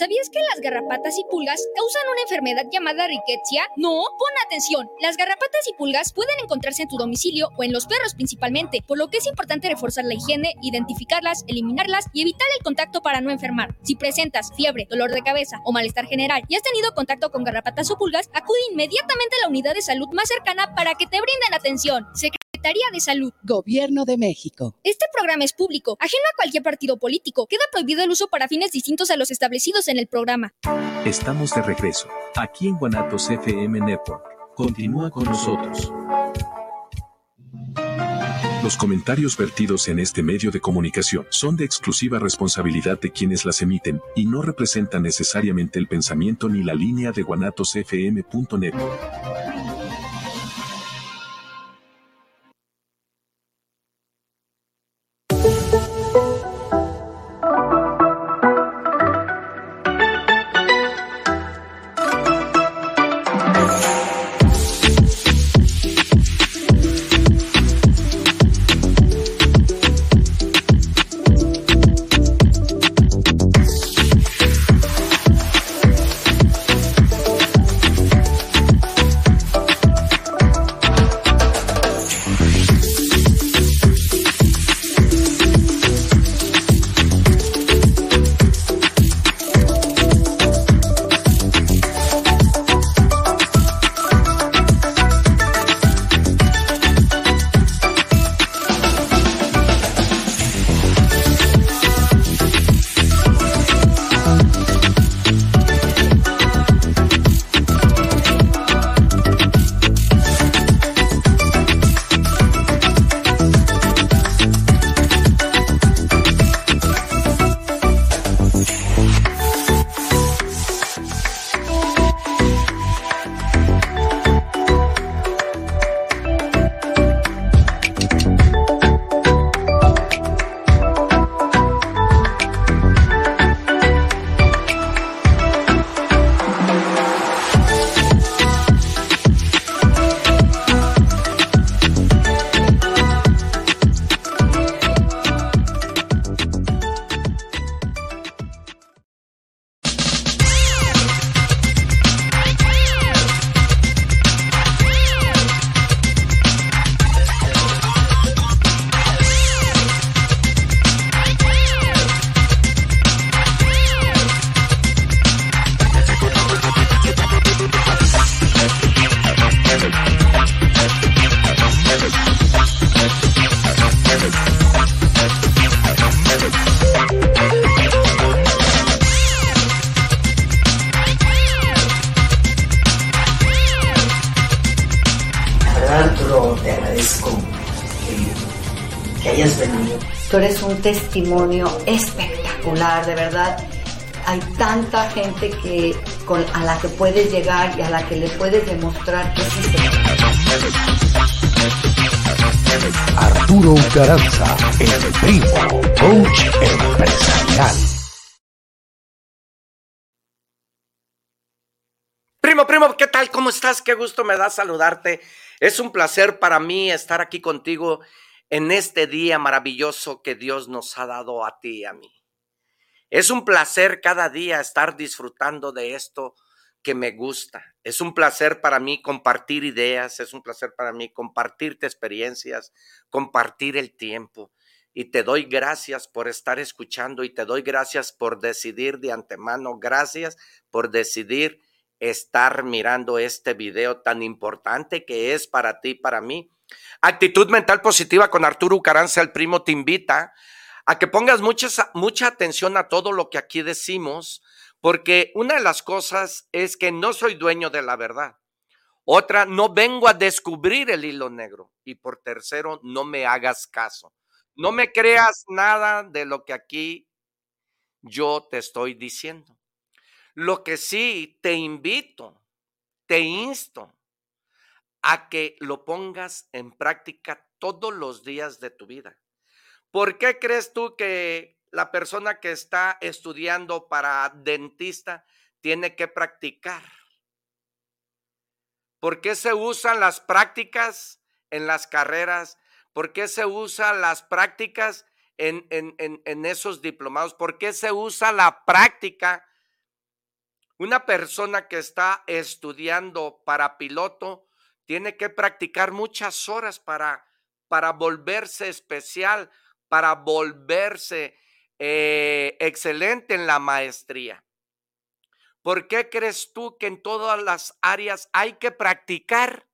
¿Sabías que las garrapatas y pulgas causan una enfermedad llamada riquetia? No, pon atención. Las garrapatas y pulgas pueden encontrarse en tu domicilio o en los perros principalmente, por lo que es importante reforzar la higiene, identificarlas, eliminarlas y evitar el contacto para no enfermar. Si presentas fiebre, dolor de cabeza o malestar general y has tenido contacto con garrapatas o pulgas, acude inmediatamente a la unidad de salud más cercana para que te brinden atención. Secretaría de Salud. Gobierno de México. Este programa es público, ajeno a cualquier partido político. Queda prohibido el uso para fines distintos a los establecidos en el programa. Estamos de regreso, aquí en Guanatos FM Network. Continúa con nosotros. Los comentarios vertidos en este medio de comunicación son de exclusiva responsabilidad de quienes las emiten y no representan necesariamente el pensamiento ni la línea de guanatosfm.net. testimonio espectacular, de verdad. Hay tanta gente que con, a la que puedes llegar y a la que le puedes demostrar que sí Arturo Garanza, el primo, coach empresarial. Primo, primo, ¿qué tal? ¿Cómo estás? Qué gusto me da saludarte. Es un placer para mí estar aquí contigo en este día maravilloso que Dios nos ha dado a ti y a mí. Es un placer cada día estar disfrutando de esto que me gusta. Es un placer para mí compartir ideas, es un placer para mí compartirte experiencias, compartir el tiempo. Y te doy gracias por estar escuchando y te doy gracias por decidir de antemano, gracias por decidir estar mirando este video tan importante que es para ti, para mí Actitud mental positiva con Arturo Ucaranza, el primo, te invita a que pongas mucha, mucha atención a todo lo que aquí decimos, porque una de las cosas es que no soy dueño de la verdad. Otra, no vengo a descubrir el hilo negro. Y por tercero, no me hagas caso. No me creas nada de lo que aquí yo te estoy diciendo. Lo que sí te invito, te insto a que lo pongas en práctica todos los días de tu vida. ¿Por qué crees tú que la persona que está estudiando para dentista tiene que practicar? ¿Por qué se usan las prácticas en las carreras? ¿Por qué se usan las prácticas en, en, en, esos diplomados? ¿Por qué se usa la práctica Una persona que está estudiando para piloto tiene que practicar muchas horas para, para volverse especial, para volverse eh, excelente en la maestría. ¿Por qué crees tú que en todas las áreas hay que practicar?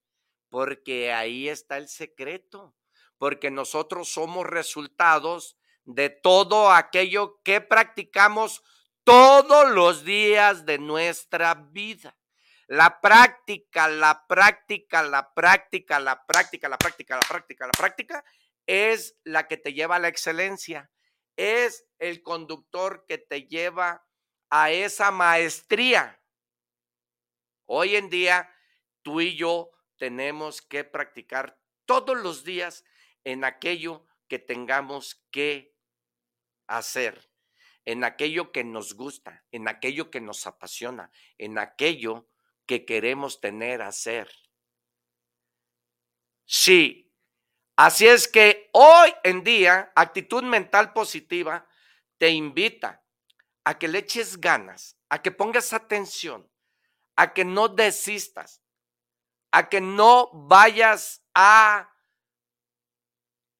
Porque ahí está el secreto, porque nosotros somos resultados de todo aquello que practicamos todos los días de nuestra vida. La práctica, la práctica, la práctica, la práctica, la práctica, la práctica, la práctica es la que te lleva a la excelencia. Es el conductor que te lleva a esa maestría. Hoy en día, tú y yo tenemos que practicar todos los días en aquello que tengamos que hacer en aquello que nos gusta, en aquello que nos apasiona, en aquello que queremos tener, hacer. Sí, así es que hoy en día, actitud mental positiva te invita a que le eches ganas, a que pongas atención, a que no desistas, a que no vayas a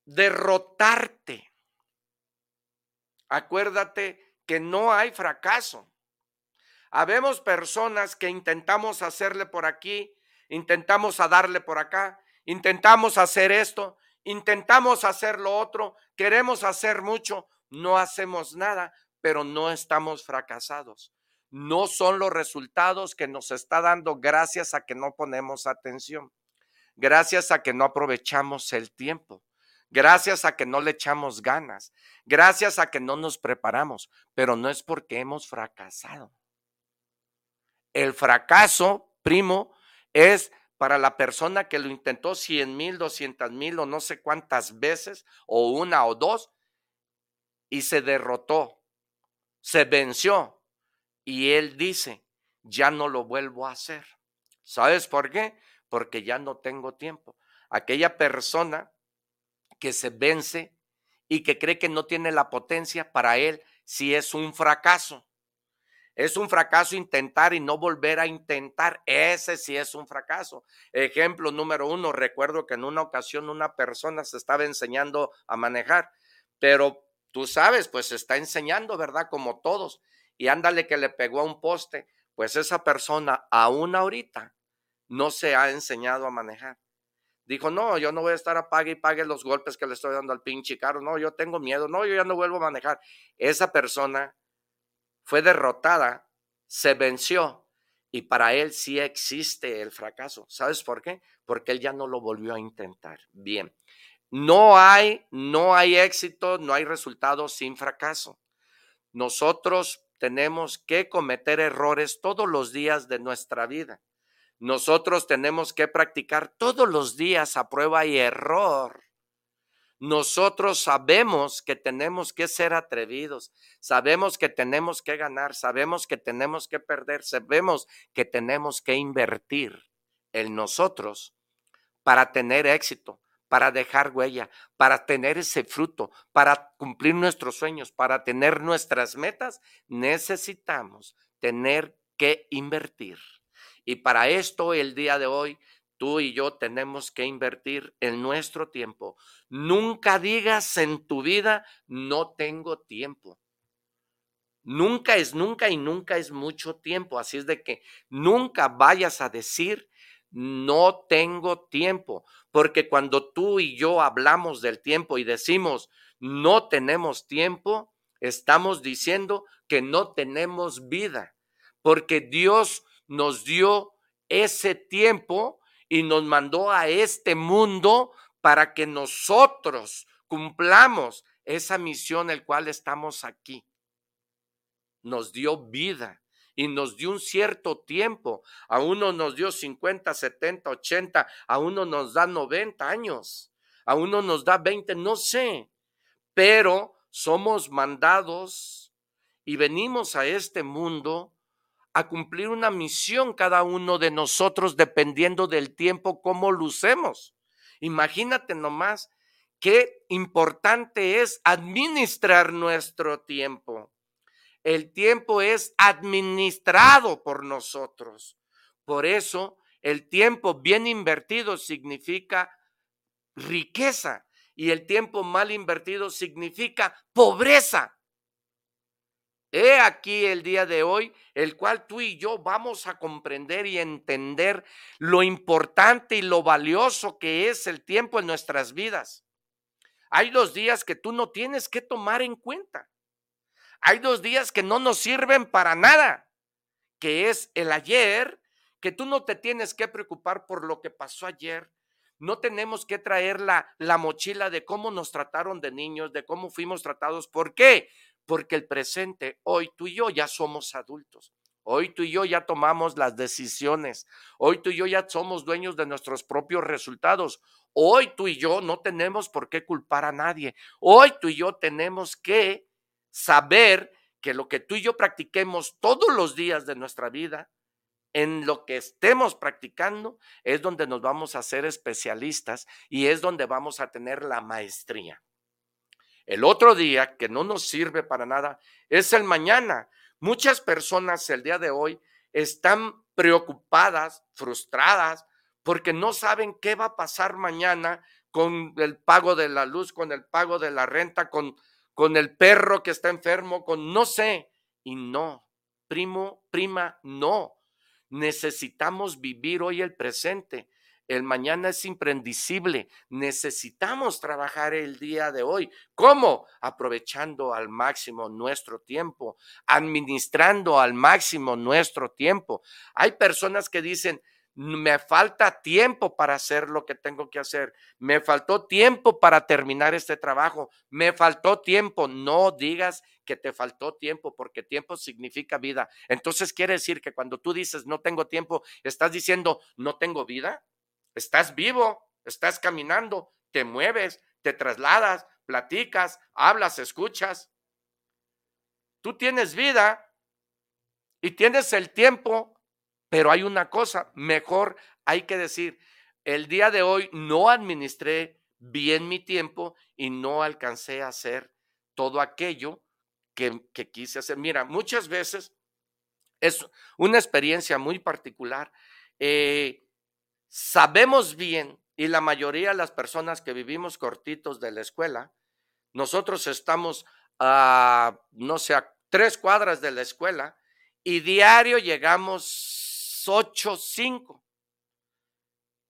derrotarte Acuérdate que no hay fracaso. Habemos personas que intentamos hacerle por aquí, intentamos a darle por acá, intentamos hacer esto, intentamos hacer lo otro, queremos hacer mucho, no hacemos nada, pero no estamos fracasados. No son los resultados que nos está dando gracias a que no ponemos atención, gracias a que no aprovechamos el tiempo gracias a que no le echamos ganas, gracias a que no nos preparamos, pero no es porque hemos fracasado. El fracaso, primo, es para la persona que lo intentó cien mil, doscientas mil o no sé cuántas veces, o una o dos, y se derrotó, se venció, y él dice, ya no lo vuelvo a hacer. ¿Sabes por qué? Porque ya no tengo tiempo. Aquella persona que se vence y que cree que no tiene la potencia, para él si es un fracaso. Es un fracaso intentar y no volver a intentar. Ese sí es un fracaso. Ejemplo número uno, recuerdo que en una ocasión una persona se estaba enseñando a manejar, pero tú sabes, pues se está enseñando, ¿verdad? Como todos. Y ándale que le pegó a un poste. Pues esa persona aún ahorita no se ha enseñado a manejar. Dijo, no, yo no voy a estar a pague y pague los golpes que le estoy dando al pinche carro. No, yo tengo miedo. No, yo ya no vuelvo a manejar. Esa persona fue derrotada, se venció y para él sí existe el fracaso. ¿Sabes por qué? Porque él ya no lo volvió a intentar. Bien. No hay, no hay éxito, no hay resultado sin fracaso. Nosotros tenemos que cometer errores todos los días de nuestra vida. Nosotros tenemos que practicar todos los días a prueba y error. Nosotros sabemos que tenemos que ser atrevidos, sabemos que tenemos que ganar, sabemos que tenemos que perder, sabemos que tenemos que invertir en nosotros para tener éxito, para dejar huella, para tener ese fruto, para cumplir nuestros sueños, para tener nuestras metas, necesitamos tener que invertir. Y para esto el día de hoy, tú y yo tenemos que invertir en nuestro tiempo. Nunca digas en tu vida, no tengo tiempo. Nunca es nunca y nunca es mucho tiempo. Así es de que nunca vayas a decir, no tengo tiempo. Porque cuando tú y yo hablamos del tiempo y decimos, no tenemos tiempo, estamos diciendo que no tenemos vida. Porque Dios nos dio ese tiempo y nos mandó a este mundo para que nosotros cumplamos esa misión el cual estamos aquí. Nos dio vida y nos dio un cierto tiempo. A uno nos dio 50, 70, 80, a uno nos da 90 años, a uno nos da 20, no sé, pero somos mandados y venimos a este mundo a cumplir una misión cada uno de nosotros dependiendo del tiempo como lucemos. Imagínate nomás qué importante es administrar nuestro tiempo. el tiempo es administrado por nosotros. Por eso, el tiempo bien invertido significa riqueza y el tiempo mal invertido significa pobreza. He aquí el día de hoy, el cual tú y yo vamos a comprender y entender lo importante y lo valioso que es el tiempo en nuestras vidas. Hay dos días que tú no tienes que tomar en cuenta. Hay dos días que no nos sirven para nada, que es el ayer, que tú no te tienes que preocupar por lo que pasó ayer. No tenemos que traer la, la mochila de cómo nos trataron de niños, de cómo fuimos tratados. ¿Por qué? Porque el presente, hoy tú y yo ya somos adultos. Hoy tú y yo ya tomamos las decisiones. Hoy tú y yo ya somos dueños de nuestros propios resultados. Hoy tú y yo no tenemos por qué culpar a nadie. Hoy tú y yo tenemos que saber que lo que tú y yo practiquemos todos los días de nuestra vida, en lo que estemos practicando, es donde nos vamos a ser especialistas y es donde vamos a tener la maestría. El otro día, que no nos sirve para nada, es el mañana. Muchas personas el día de hoy están preocupadas, frustradas, porque no saben qué va a pasar mañana con el pago de la luz, con el pago de la renta, con con el perro que está enfermo, con no sé. Y no, primo, prima, no. Necesitamos vivir hoy el presente. El mañana es imprendicible. Necesitamos trabajar el día de hoy. ¿Cómo? Aprovechando al máximo nuestro tiempo, administrando al máximo nuestro tiempo. Hay personas que dicen, me falta tiempo para hacer lo que tengo que hacer, me faltó tiempo para terminar este trabajo, me faltó tiempo. No digas que te faltó tiempo, porque tiempo significa vida. Entonces quiere decir que cuando tú dices no tengo tiempo, estás diciendo no tengo vida. Estás vivo, estás caminando, te mueves, te trasladas, platicas, hablas, escuchas. Tú tienes vida y tienes el tiempo pero hay una cosa, mejor hay que decir, el día de hoy no administré bien mi tiempo y no alcancé a hacer todo aquello que, quise hacer. Mira, muchas veces es una experiencia muy particular. Eh, sabemos bien, y la mayoría de las personas que vivimos cortitos de la escuela, nosotros estamos a, no sé, a tres cuadras de la escuela y diario llegamos 8, 5.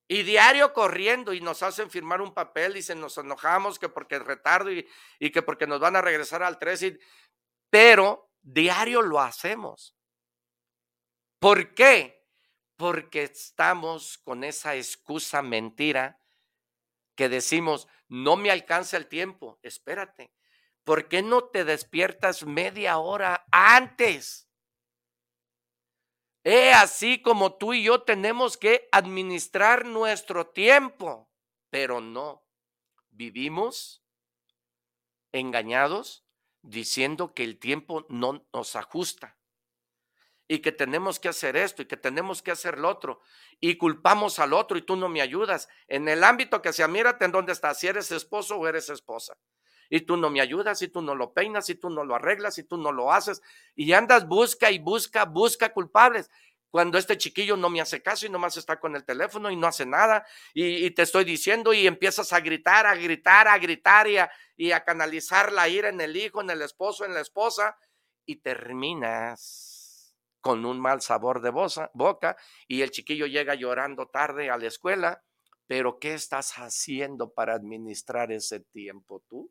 Y diario corriendo y nos hacen firmar un papel y se nos enojamos que porque es retardo y, y que porque nos van a regresar al 3. pero diario lo hacemos. ¿Por qué? Porque estamos con esa excusa mentira que decimos, no me alcanza el tiempo. Espérate, ¿por qué no te despiertas media hora antes? He así como tú y yo tenemos que administrar nuestro tiempo, pero no. Vivimos engañados diciendo que el tiempo no nos ajusta y que tenemos que hacer esto y que tenemos que hacer lo otro y culpamos al otro y tú no me ayudas. En el ámbito que sea, mírate en dónde estás, si eres esposo o eres esposa y tú no me ayudas, y tú no lo peinas, y tú no lo arreglas, y tú no lo haces, y andas busca y busca, busca culpables. Cuando este chiquillo no me hace caso y nomás está con el teléfono y no hace nada, y, te estoy diciendo, y empiezas a gritar, a gritar, a gritar y a, y a canalizar la ira en el hijo, en el esposo, en la esposa, y terminas con un mal sabor de boca, y el chiquillo llega llorando tarde a la escuela. Pero ¿qué estás haciendo para administrar ese tiempo tú?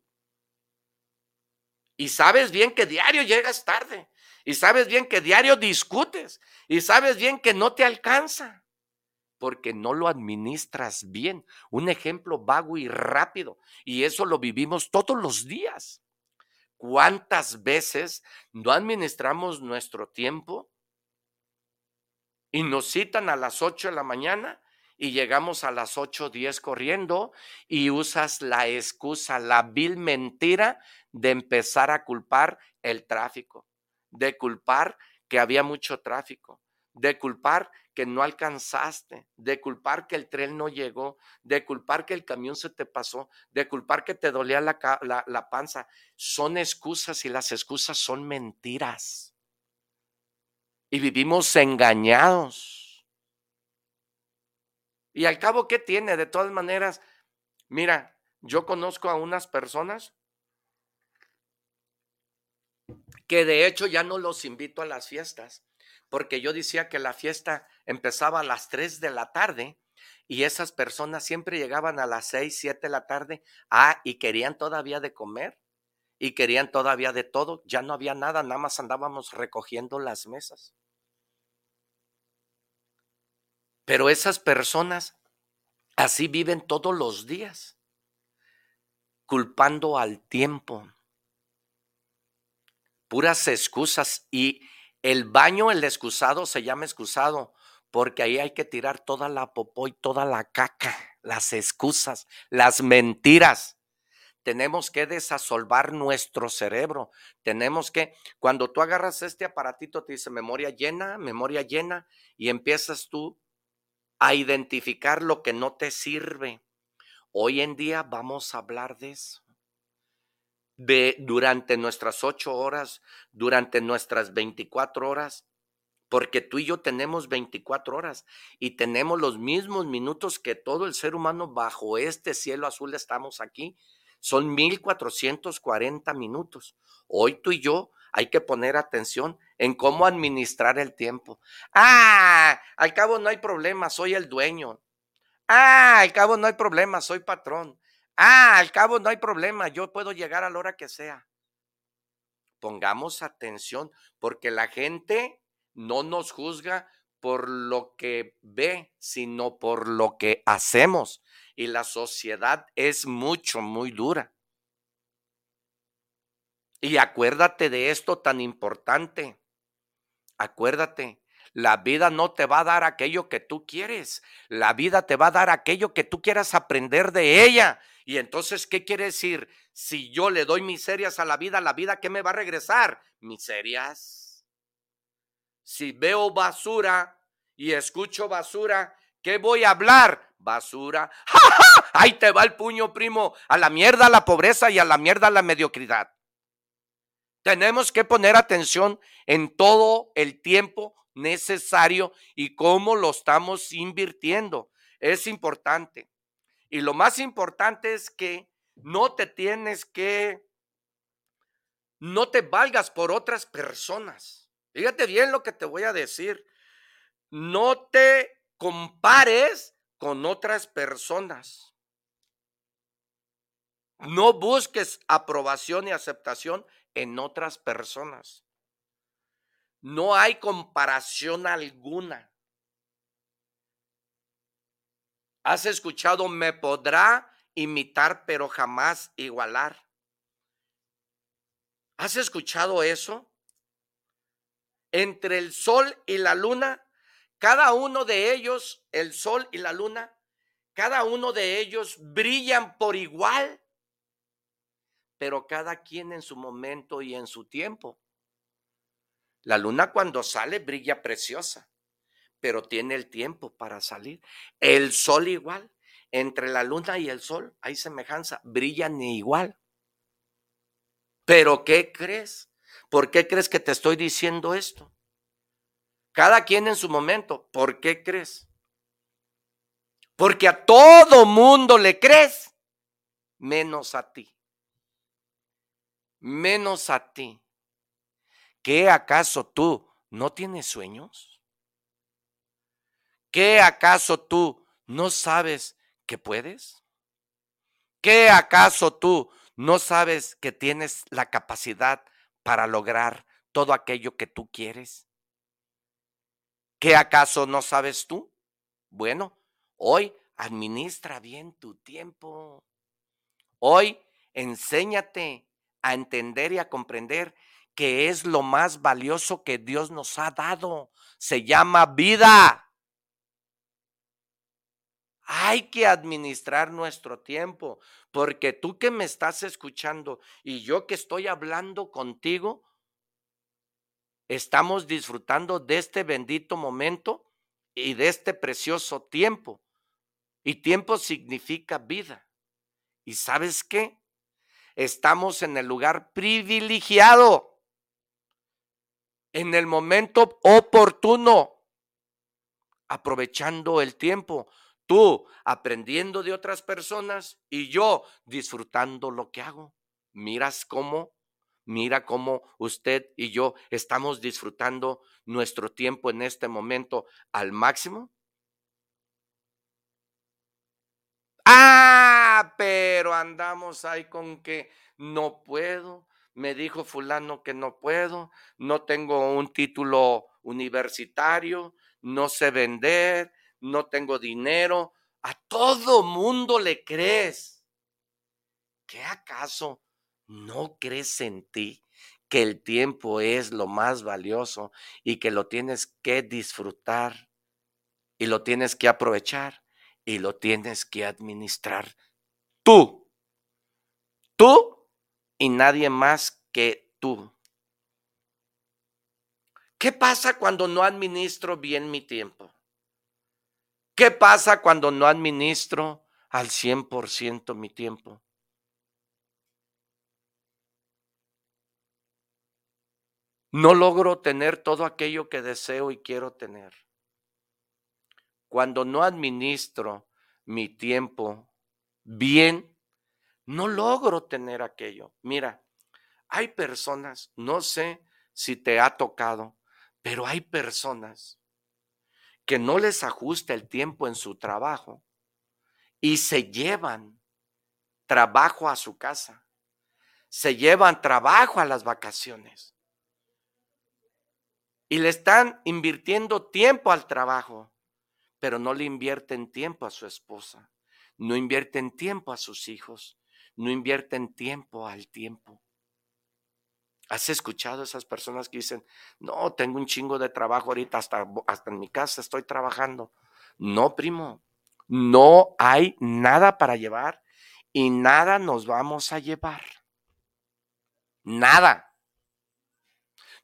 Y sabes bien que diario llegas tarde. Y sabes bien que diario discutes. Y sabes bien que no te alcanza. Porque no lo administras bien. Un ejemplo vago y rápido. Y eso lo vivimos todos los días. ¿Cuántas veces no administramos nuestro tiempo? Y nos citan a las 8 de la mañana y llegamos a las 8.10 corriendo y usas la excusa, la vil mentira de empezar a culpar el tráfico, de culpar que había mucho tráfico, de culpar que no alcanzaste, de culpar que el tren no llegó, de culpar que el camión se te pasó, de culpar que te dolía la, la, panza. Son excusas y las excusas son mentiras. Y vivimos engañados. Y al cabo, ¿qué tiene? De todas maneras, mira, yo conozco a unas personas que de hecho ya no los invito a las fiestas porque yo decía que la fiesta empezaba a las 3 de la tarde y esas personas siempre llegaban a las 6, 7 de la tarde, ah, y querían todavía de comer y querían todavía de todo, ya no había nada, nada más andábamos recogiendo las mesas. Pero esas personas así viven todos los días, culpando al tiempo, puras excusas y el baño, el excusado, se llama excusado porque ahí hay que tirar toda la popó y toda la caca, las excusas, las mentiras. Tenemos que desasolvar nuestro cerebro. Tenemos que, cuando tú agarras este aparatito, te dice memoria llena, memoria llena, y empiezas tú a identificar lo que no te sirve. Hoy en día vamos a hablar de eso de, durante nuestras ocho horas, durante nuestras 24 horas, porque tú y yo tenemos 24 horas y tenemos los mismos minutos que todo el ser humano bajo este cielo azul estamos aquí. Son 1440 minutos. Hoy tú y yo hay que poner atención en cómo administrar el tiempo. Ah, al cabo no hay problema, soy el dueño. Ah, al cabo no hay problema, soy patrón. Ah, al cabo no hay problema, yo puedo llegar a la hora que sea. Pongamos atención porque la gente no nos juzga por lo que ve, sino por lo que hacemos. Y la sociedad es mucho, muy dura. Y acuérdate de esto tan importante. Acuérdate, la vida no te va a dar aquello que tú quieres. La vida te va a dar aquello que tú quieras aprender de ella. Y entonces, ¿qué quiere decir? Si yo le doy miserias a la vida, ¿la vida qué me va a regresar? Miserias. Si veo basura y escucho basura, ¿qué voy a hablar? Basura. ¡Ja, Ahí te va el puño, primo. A la mierda la pobreza y a la mierda la mediocridad. Tenemos que poner atención en todo el tiempo necesario y cómo lo estamos invirtiendo. Es importante. Y lo más importante es que no te tienes que, no te valgas por otras personas. Fíjate bien lo que te voy a decir. No te compares con otras personas. No busques aprobación y aceptación en otras personas. No hay comparación alguna. Has escuchado, me podrá imitar, pero jamás igualar. ¿Has escuchado eso? Entre el sol y la luna, cada uno de ellos, el sol y la luna, cada uno de ellos brillan por igual, pero cada quien en su momento y en su tiempo. La luna cuando sale brilla preciosa pero tiene el tiempo para salir. El sol igual, entre la luna y el sol hay semejanza, brillan igual. Pero ¿qué crees? ¿Por qué crees que te estoy diciendo esto? Cada quien en su momento, ¿por qué crees? Porque a todo mundo le crees, menos a ti. Menos a ti. ¿Qué acaso tú no tienes sueños? ¿Qué acaso tú no sabes que puedes? ¿Qué acaso tú no sabes que tienes la capacidad para lograr todo aquello que tú quieres? ¿Qué acaso no sabes tú? Bueno, hoy administra bien tu tiempo. Hoy enséñate a entender y a comprender que es lo más valioso que Dios nos ha dado. Se llama vida. Hay que administrar nuestro tiempo, porque tú que me estás escuchando y yo que estoy hablando contigo, estamos disfrutando de este bendito momento y de este precioso tiempo. Y tiempo significa vida. ¿Y sabes qué? Estamos en el lugar privilegiado, en el momento oportuno, aprovechando el tiempo. Tú aprendiendo de otras personas y yo disfrutando lo que hago. Miras cómo, mira cómo usted y yo estamos disfrutando nuestro tiempo en este momento al máximo. Ah, pero andamos ahí con que no puedo. Me dijo fulano que no puedo, no tengo un título universitario, no sé vender, no tengo dinero. A todo mundo le crees. ¿Qué acaso no crees en ti que el tiempo es lo más valioso y que lo tienes que disfrutar y lo tienes que aprovechar y lo tienes que administrar tú? Tú y nadie más que tú. ¿Qué pasa cuando no administro bien mi tiempo? ¿Qué pasa cuando no administro al 100% mi tiempo? No logro tener todo aquello que deseo y quiero tener. Cuando no administro mi tiempo bien, no logro tener aquello. Mira, hay personas, no sé si te ha tocado, pero hay personas que no les ajusta el tiempo en su trabajo y se llevan trabajo a su casa, se llevan trabajo a las vacaciones y le están invirtiendo tiempo al trabajo, pero no le invierten tiempo a su esposa, no invierten tiempo a sus hijos, no invierten tiempo al tiempo. ¿Has escuchado a esas personas que dicen, no, tengo un chingo de trabajo ahorita, hasta, hasta en mi casa estoy trabajando? No, primo, no hay nada para llevar y nada nos vamos a llevar. Nada.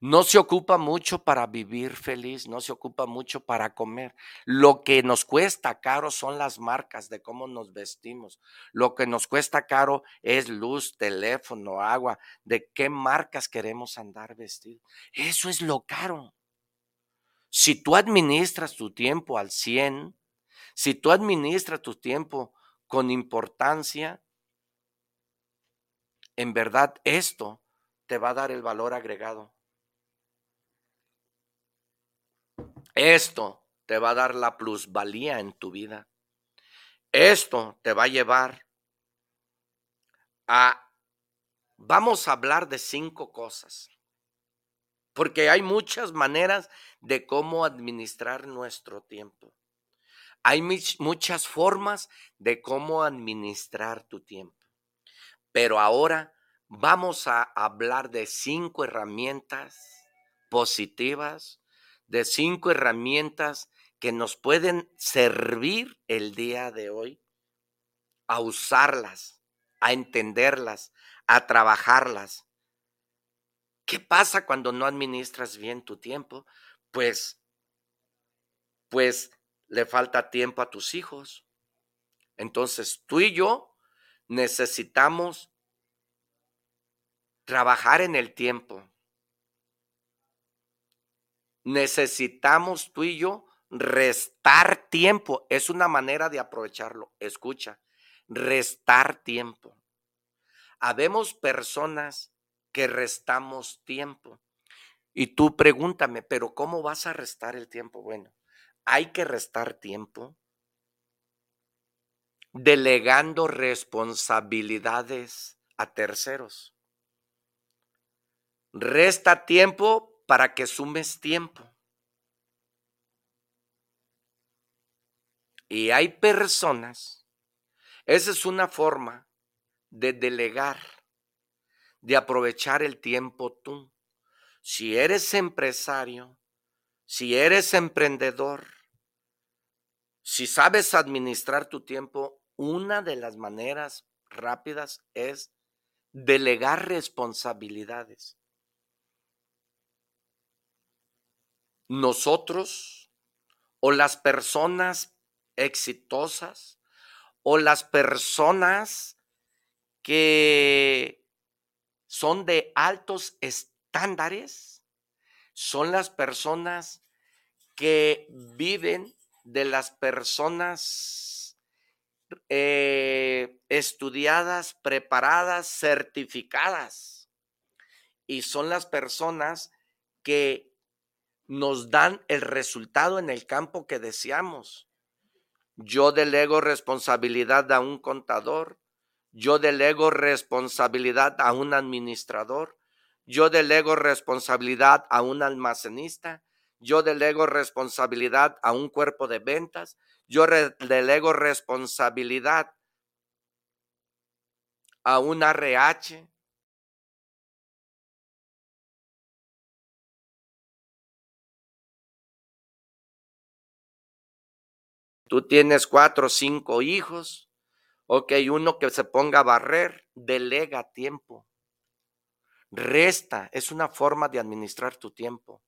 No se ocupa mucho para vivir feliz, no se ocupa mucho para comer. Lo que nos cuesta caro son las marcas de cómo nos vestimos. Lo que nos cuesta caro es luz, teléfono, agua, de qué marcas queremos andar vestidos. Eso es lo caro. Si tú administras tu tiempo al 100, si tú administras tu tiempo con importancia, en verdad esto te va a dar el valor agregado. Esto te va a dar la plusvalía en tu vida. Esto te va a llevar a... Vamos a hablar de cinco cosas, porque hay muchas maneras de cómo administrar nuestro tiempo. Hay muchas formas de cómo administrar tu tiempo. Pero ahora vamos a hablar de cinco herramientas positivas de cinco herramientas que nos pueden servir el día de hoy a usarlas, a entenderlas, a trabajarlas. ¿Qué pasa cuando no administras bien tu tiempo? Pues, pues le falta tiempo a tus hijos. Entonces tú y yo necesitamos trabajar en el tiempo necesitamos tú y yo restar tiempo. Es una manera de aprovecharlo. Escucha, restar tiempo. Habemos personas que restamos tiempo. Y tú pregúntame, pero ¿cómo vas a restar el tiempo? Bueno, hay que restar tiempo delegando responsabilidades a terceros. Resta tiempo para que sumes tiempo. Y hay personas, esa es una forma de delegar, de aprovechar el tiempo tú. Si eres empresario, si eres emprendedor, si sabes administrar tu tiempo, una de las maneras rápidas es delegar responsabilidades. Nosotros o las personas exitosas o las personas que son de altos estándares son las personas que viven de las personas eh, estudiadas, preparadas, certificadas. Y son las personas que nos dan el resultado en el campo que deseamos. Yo delego responsabilidad a un contador, yo delego responsabilidad a un administrador, yo delego responsabilidad a un almacenista, yo delego responsabilidad a un cuerpo de ventas, yo delego responsabilidad a un RH. Tú tienes cuatro o cinco hijos. Ok, uno que se ponga a barrer, delega tiempo. Resta, es una forma de administrar tu tiempo.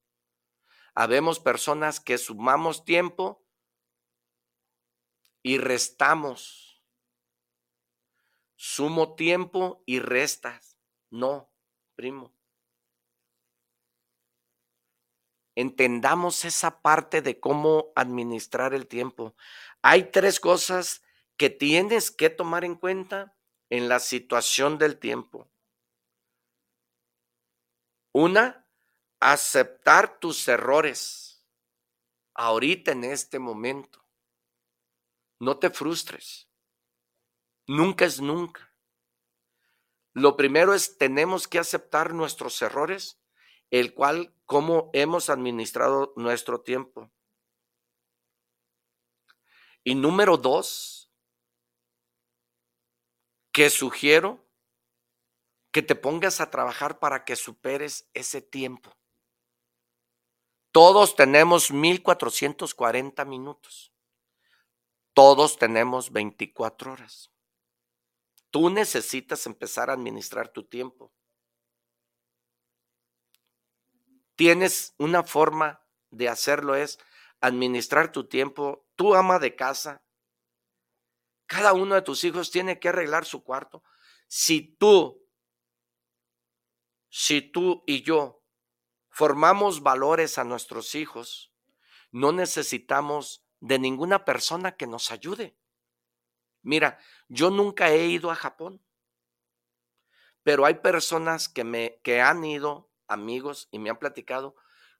Habemos personas que sumamos tiempo y restamos. Sumo tiempo y restas. No, primo. Entendamos esa parte de cómo administrar el tiempo. Hay tres cosas que tienes que tomar en cuenta en la situación del tiempo. Una, aceptar tus errores ahorita en este momento. No te frustres. Nunca es nunca. Lo primero es tenemos que aceptar nuestros errores, el cual cómo hemos administrado nuestro tiempo. Y número dos, que sugiero que te pongas a trabajar para que superes ese tiempo. Todos tenemos 1440 minutos. Todos tenemos 24 horas. Tú necesitas empezar a administrar tu tiempo. Tienes una forma de hacerlo es administrar tu tiempo. Tú ama de casa. Cada uno de tus hijos tiene que arreglar su cuarto. Si tú, si tú y yo formamos valores a nuestros hijos, no necesitamos de ninguna persona que nos ayude. Mira, yo nunca he ido a Japón, pero hay personas que me que han ido, amigos, y me han platicado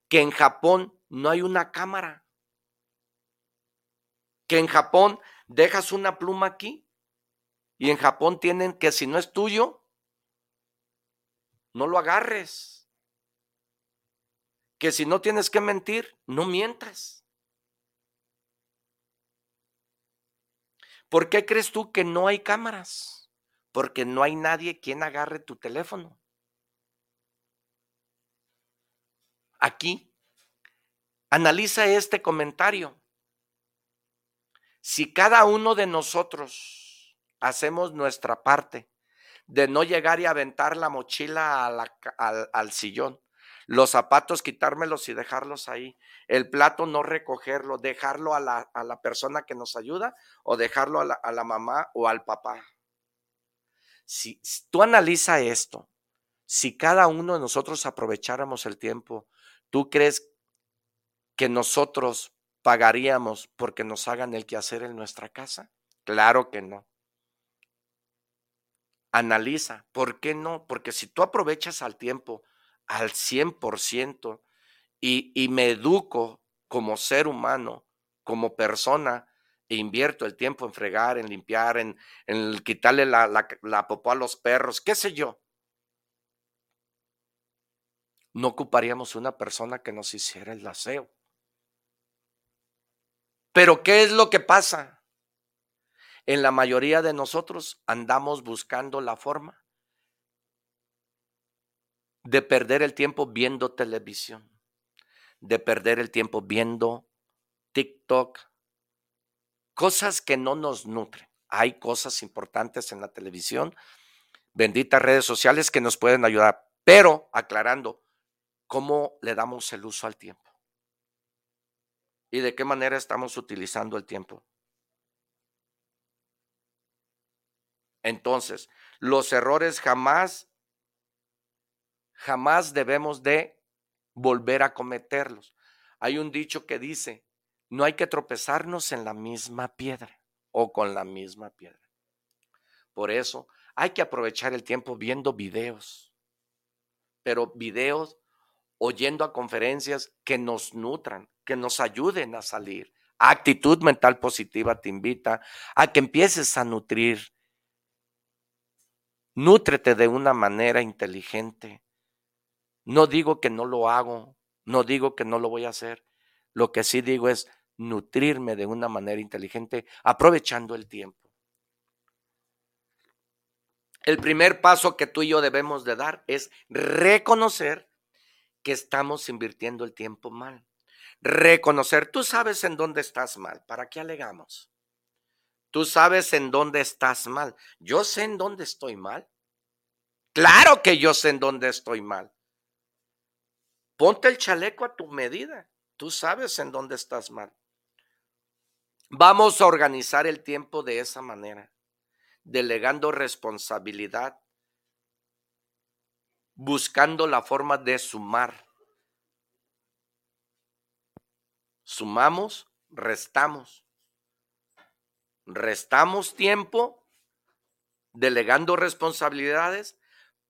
que en Japón no hay una cámara. Que en Japón dejas una pluma aquí y en Japón tienen que si no es tuyo, no lo agarres que si no tienes que mentir, no mientas. ¿Por qué crees tú que no hay cámaras? Porque no hay nadie quien agarre tu teléfono. Aquí, analiza este comentario. Si cada uno de nosotros hacemos nuestra parte de no llegar y aventar la mochila al, sillón, los zapatos quitármelos y dejarlos ahí, el plato no recogerlo, dejarlo a la, a la persona que nos ayuda o dejarlo a la, a la mamá o al papá. Si tú analiza esto, si cada uno de nosotros aprovecháramos el tiempo, ¿tú crees que nosotros pagaríamos porque nos hagan el quehacer en nuestra casa? Claro que no. Analiza, ¿por qué no? Porque si tú aprovechas al tiempo al 100% y, y me educo como ser humano, como persona, e invierto el tiempo en fregar, en limpiar, en, quitarle la, la, la popó a los perros, qué sé yo. No ocuparíamos una persona que nos hiciera el aseo. Pero ¿qué es lo que pasa? En la mayoría de nosotros andamos buscando la forma de perder el tiempo viendo televisión, de perder el tiempo viendo TikTok, cosas que no nos nutren. Hay cosas importantes en la televisión, benditas redes sociales que nos pueden ayudar, pero aclarando cómo le damos el uso al tiempo. y de qué manera estamos utilizando el tiempo. Entonces, los errores jamás, jamás debemos de volver a cometerlos. Hay un dicho que dice, no hay que tropezarnos en la misma piedra o con la misma piedra. Por eso hay que aprovechar el tiempo viendo videos, pero videos oyendo a conferencias que nos nutran, que nos ayuden a salir. Actitud mental positiva te invita a que empieces a nutrir. Nútrete de una manera inteligente. No digo que no lo hago, no digo que no lo voy a hacer. Lo que sí digo es nutrirme de una manera inteligente, aprovechando el tiempo. El primer paso que tú y yo debemos de dar es reconocer que estamos invirtiendo el tiempo mal. Reconocer, tú sabes en dónde estás mal, ¿para qué alegamos? Tú sabes en dónde estás mal. Yo sé en dónde estoy mal. Claro que yo sé en dónde estoy mal. Ponte el chaleco a tu medida. Tú sabes en dónde estás mal. Vamos a organizar el tiempo de esa manera delegando responsabilidad, buscando la forma de sumar. Sumamos, restamos. Restamos tiempo, delegando responsabilidades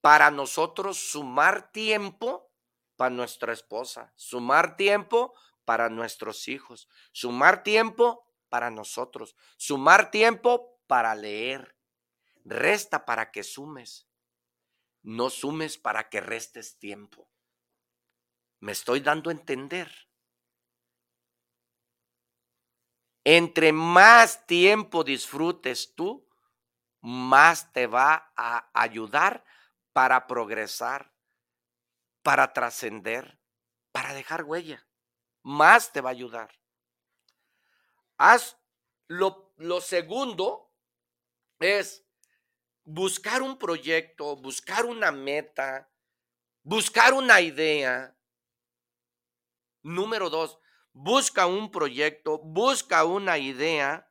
para nosotros sumar tiempo para nuestra esposa, sumar tiempo para nuestros hijos, sumar tiempo para nosotros, sumar tiempo para leer, Resta para que sumes. No sumes para que restes tiempo. Me estoy dando a entender. Entre más tiempo disfrutes tú, más te va a ayudar para progresar, para trascender, para dejar huella. Más te va a ayudar. Haz lo, lo segundo es buscar un proyecto, buscar una meta, buscar una idea. Número dos, busca un proyecto, busca una idea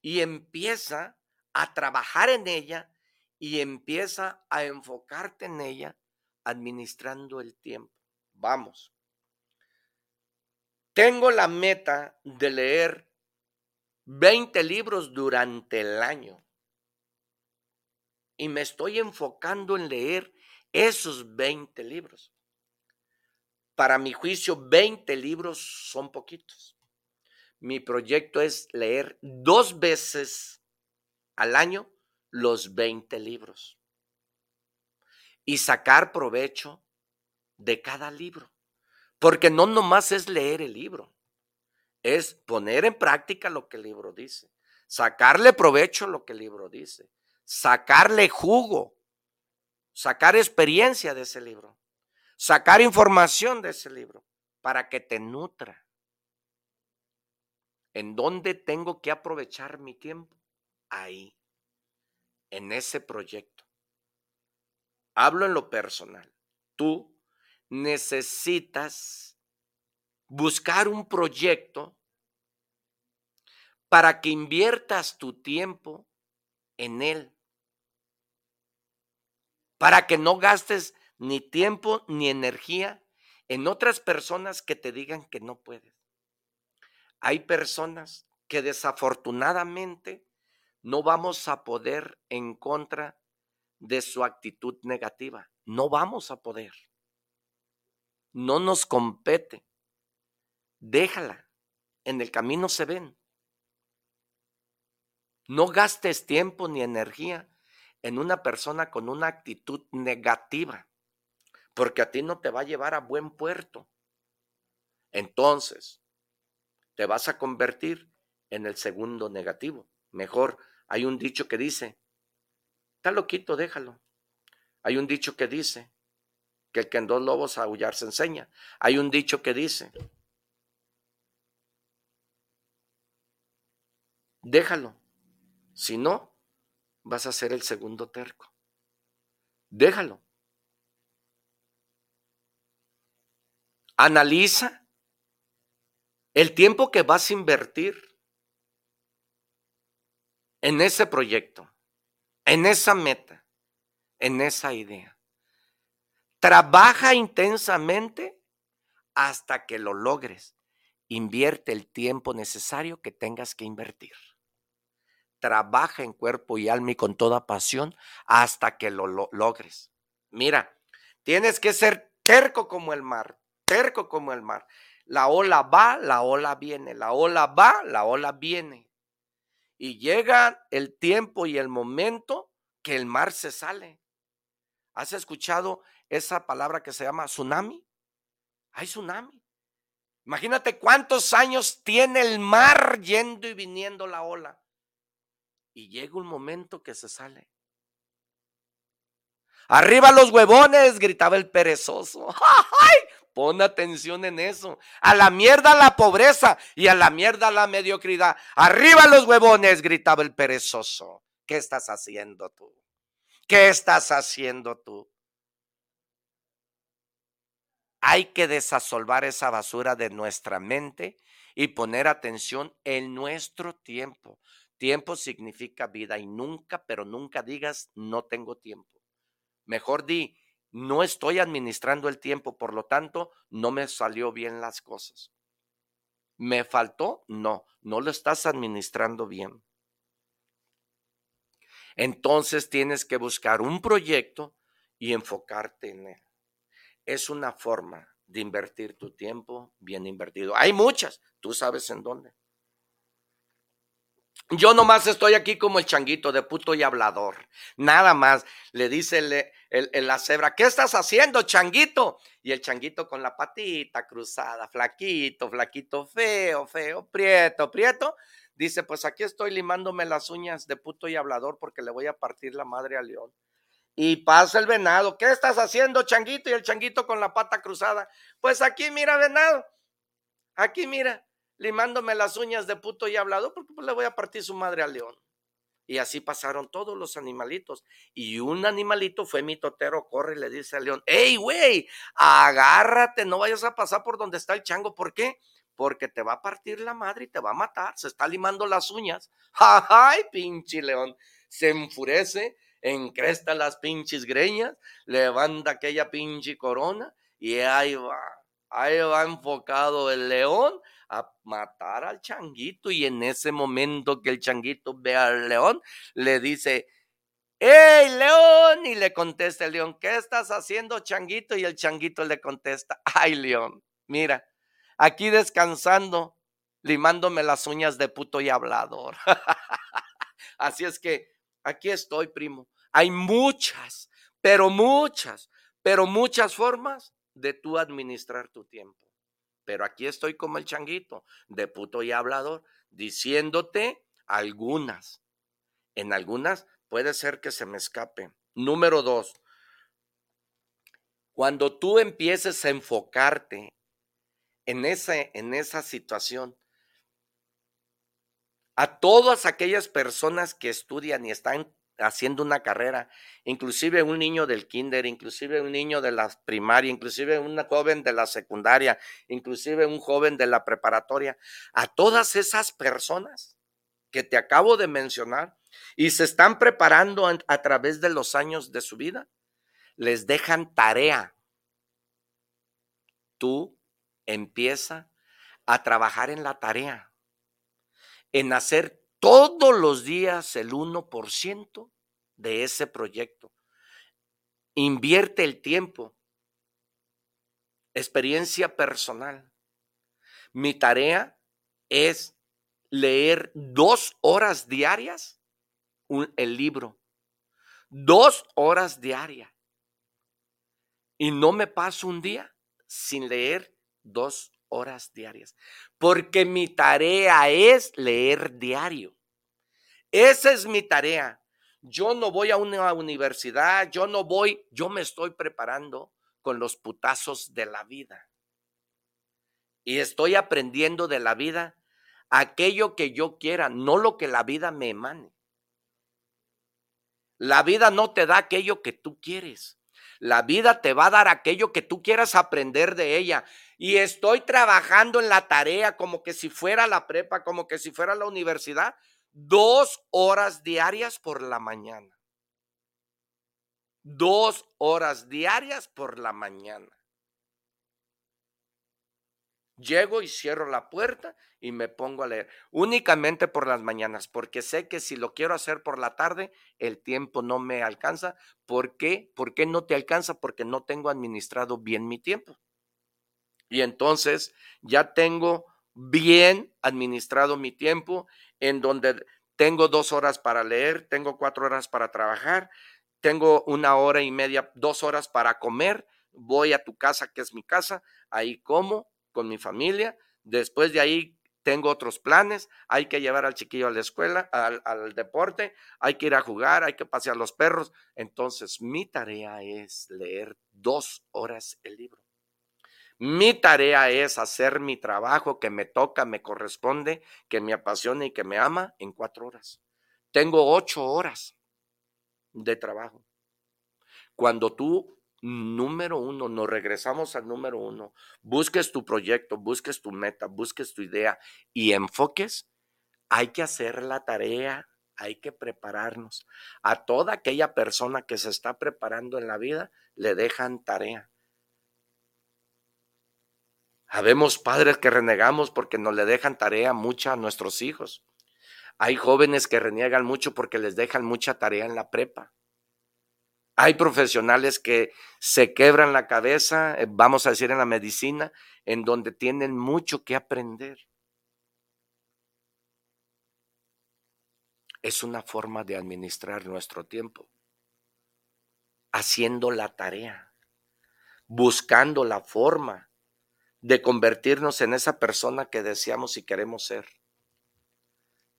y empieza a trabajar en ella y empieza a enfocarte en ella administrando el tiempo. Vamos. Tengo la meta de leer 20 libros durante el año y me estoy enfocando en leer esos 20 libros. Para mi juicio, 20 libros son poquitos. Mi proyecto es leer dos veces al año los 20 libros y sacar provecho de cada libro. Porque no nomás es leer el libro, es poner en práctica lo que el libro dice, sacarle provecho a lo que el libro dice, sacarle jugo, sacar experiencia de ese libro, sacar información de ese libro para que te nutra. ¿En dónde tengo que aprovechar mi tiempo? Ahí, en ese proyecto. Hablo en lo personal. Tú necesitas buscar un proyecto para que inviertas tu tiempo en él para que no gastes ni tiempo ni energía en otras personas que te digan que no puedes. Hay personas que desafortunadamente no vamos a poder en contra de su actitud negativa. No vamos a poder. No nos compete. Déjala. En el camino se ven. No gastes tiempo ni energía en una persona con una actitud negativa, porque a ti no te va a llevar a buen puerto. Entonces, te vas a convertir en el segundo negativo. Mejor, hay un dicho que dice, está loquito, déjalo. Hay un dicho que dice, que el que en dos lobos aullar se enseña. Hay un dicho que dice, déjalo. Si no, vas a ser el segundo terco. Déjalo. Analiza El tiempo que vas a invertir en ese proyecto, en esa meta, en esa idea. Trabaja intensamente hasta que lo logres. Invierte el tiempo necesario que tengas que invertir. Trabaja en cuerpo y alma y con toda pasión hasta que lo, logres. Mira, tienes que ser terco como el mar, terco como el mar. La ola va, la ola viene, la ola va, la ola viene. Y llega el tiempo y el momento que el mar se sale. ¿Has escuchado esa palabra que se llama tsunami? Hay tsunami. Imagínate cuántos años tiene el mar yendo y viniendo la ola. Y llega un momento que se sale. Arriba los huevones, gritaba el perezoso. ¡Ay! Pon atención en eso. A la mierda la pobreza y a la mierda la mediocridad. Arriba los huevones, gritaba el perezoso. ¿Qué estás haciendo tú? ¿Qué estás haciendo tú? Hay que desasolvar esa basura de nuestra mente y poner atención en nuestro tiempo. Tiempo significa vida y nunca, pero nunca digas no tengo tiempo. Mejor di, no estoy administrando el tiempo, por lo tanto, no me salió bien las cosas. ¿Me faltó? No, no lo estás administrando bien. Entonces tienes que buscar un proyecto y enfocarte en él. Es una forma de invertir tu tiempo bien invertido. Hay muchas, tú sabes en dónde. Yo nomás estoy aquí como el changuito de puto y hablador. Nada más. Le dice el, la cebra, ¿qué estás haciendo, changuito? Y el changuito con la patita cruzada, flaquito, flaquito, feo, feo, prieto, prieto. Dice, pues aquí estoy limándome las uñas de puto y hablador porque le voy a partir la madre al león. Y pasa el venado, ¿qué estás haciendo, changuito? Y el changuito con la pata cruzada. Pues aquí mira, venado. Aquí mira limándome las uñas de puto y hablado, porque pues le voy a partir su madre al león. Y así pasaron todos los animalitos. Y un animalito fue mi totero, corre y le dice al león, ¡Ey, güey! Agárrate, no vayas a pasar por donde está el chango. ¿Por qué? Porque te va a partir la madre y te va a matar. Se está limando las uñas. ¡Ay, pinche león! Se enfurece, encresta las pinches greñas, levanta aquella pinche corona y ahí va. Ahí va enfocado el león a matar al changuito y en ese momento que el changuito ve al león, le dice, ¡Ey, león! Y le contesta el león, ¿qué estás haciendo, changuito? Y el changuito le contesta, ¡ay, león! Mira, aquí descansando, limándome las uñas de puto y hablador. Así es que aquí estoy, primo. Hay muchas, pero muchas, pero muchas formas de tú administrar tu tiempo. Pero aquí estoy como el changuito, de puto y hablador, diciéndote algunas. En algunas puede ser que se me escape. Número dos, cuando tú empieces a enfocarte en, ese, en esa situación, a todas aquellas personas que estudian y están haciendo una carrera, inclusive un niño del kinder, inclusive un niño de la primaria, inclusive una joven de la secundaria, inclusive un joven de la preparatoria, a todas esas personas que te acabo de mencionar y se están preparando a, través de los años de su vida, les dejan tarea. Tú empieza a trabajar en la tarea, en hacer todos los días el 1% de ese proyecto. Invierte el tiempo. Experiencia personal. Mi tarea es leer dos horas diarias el libro. Dos horas diarias. Y no me paso un día sin leer dos horas diarias, porque mi tarea es leer diario. Esa es mi tarea. Yo no voy a una universidad, yo no voy, yo me estoy preparando con los putazos de la vida. Y estoy aprendiendo de la vida aquello que yo quiera, no lo que la vida me emane. La vida no te da aquello que tú quieres. La vida te va a dar aquello que tú quieras aprender de ella. Y estoy trabajando en la tarea como que si fuera la prepa, como que si fuera la universidad, dos horas diarias por la mañana. Dos horas diarias por la mañana. Llego y cierro la puerta y me pongo a leer únicamente por las mañanas, porque sé que si lo quiero hacer por la tarde, el tiempo no me alcanza. ¿Por qué? ¿Por qué no te alcanza? Porque no tengo administrado bien mi tiempo. Y entonces ya tengo bien administrado mi tiempo en donde tengo dos horas para leer, tengo cuatro horas para trabajar, tengo una hora y media, dos horas para comer, voy a tu casa, que es mi casa, ahí como, con mi familia. Después de ahí tengo otros planes, hay que llevar al chiquillo a la escuela, al, deporte, hay que ir a jugar, hay que pasear los perros. Entonces, mi tarea es leer dos horas el libro. Mi tarea es hacer mi trabajo que me toca, me corresponde, que me apasiona y que me ama en cuatro horas. Tengo ocho horas de trabajo. Cuando tú número uno, nos regresamos al número uno, busques tu proyecto, busques tu meta, busques tu idea y enfoques, hay que hacer la tarea, hay que prepararnos. A toda aquella persona que se está preparando en la vida, le dejan tarea. Habemos padres que renegamos porque no le dejan tarea mucha a nuestros hijos. Hay jóvenes que reniegan mucho porque les dejan mucha tarea en la prepa. Hay profesionales que se quebran la cabeza, eh, vamos a decir en la medicina, en donde tienen mucho que aprender. Es una forma de administrar nuestro tiempo, haciendo la tarea, buscando la forma de convertirnos en esa persona que deseamos y queremos ser.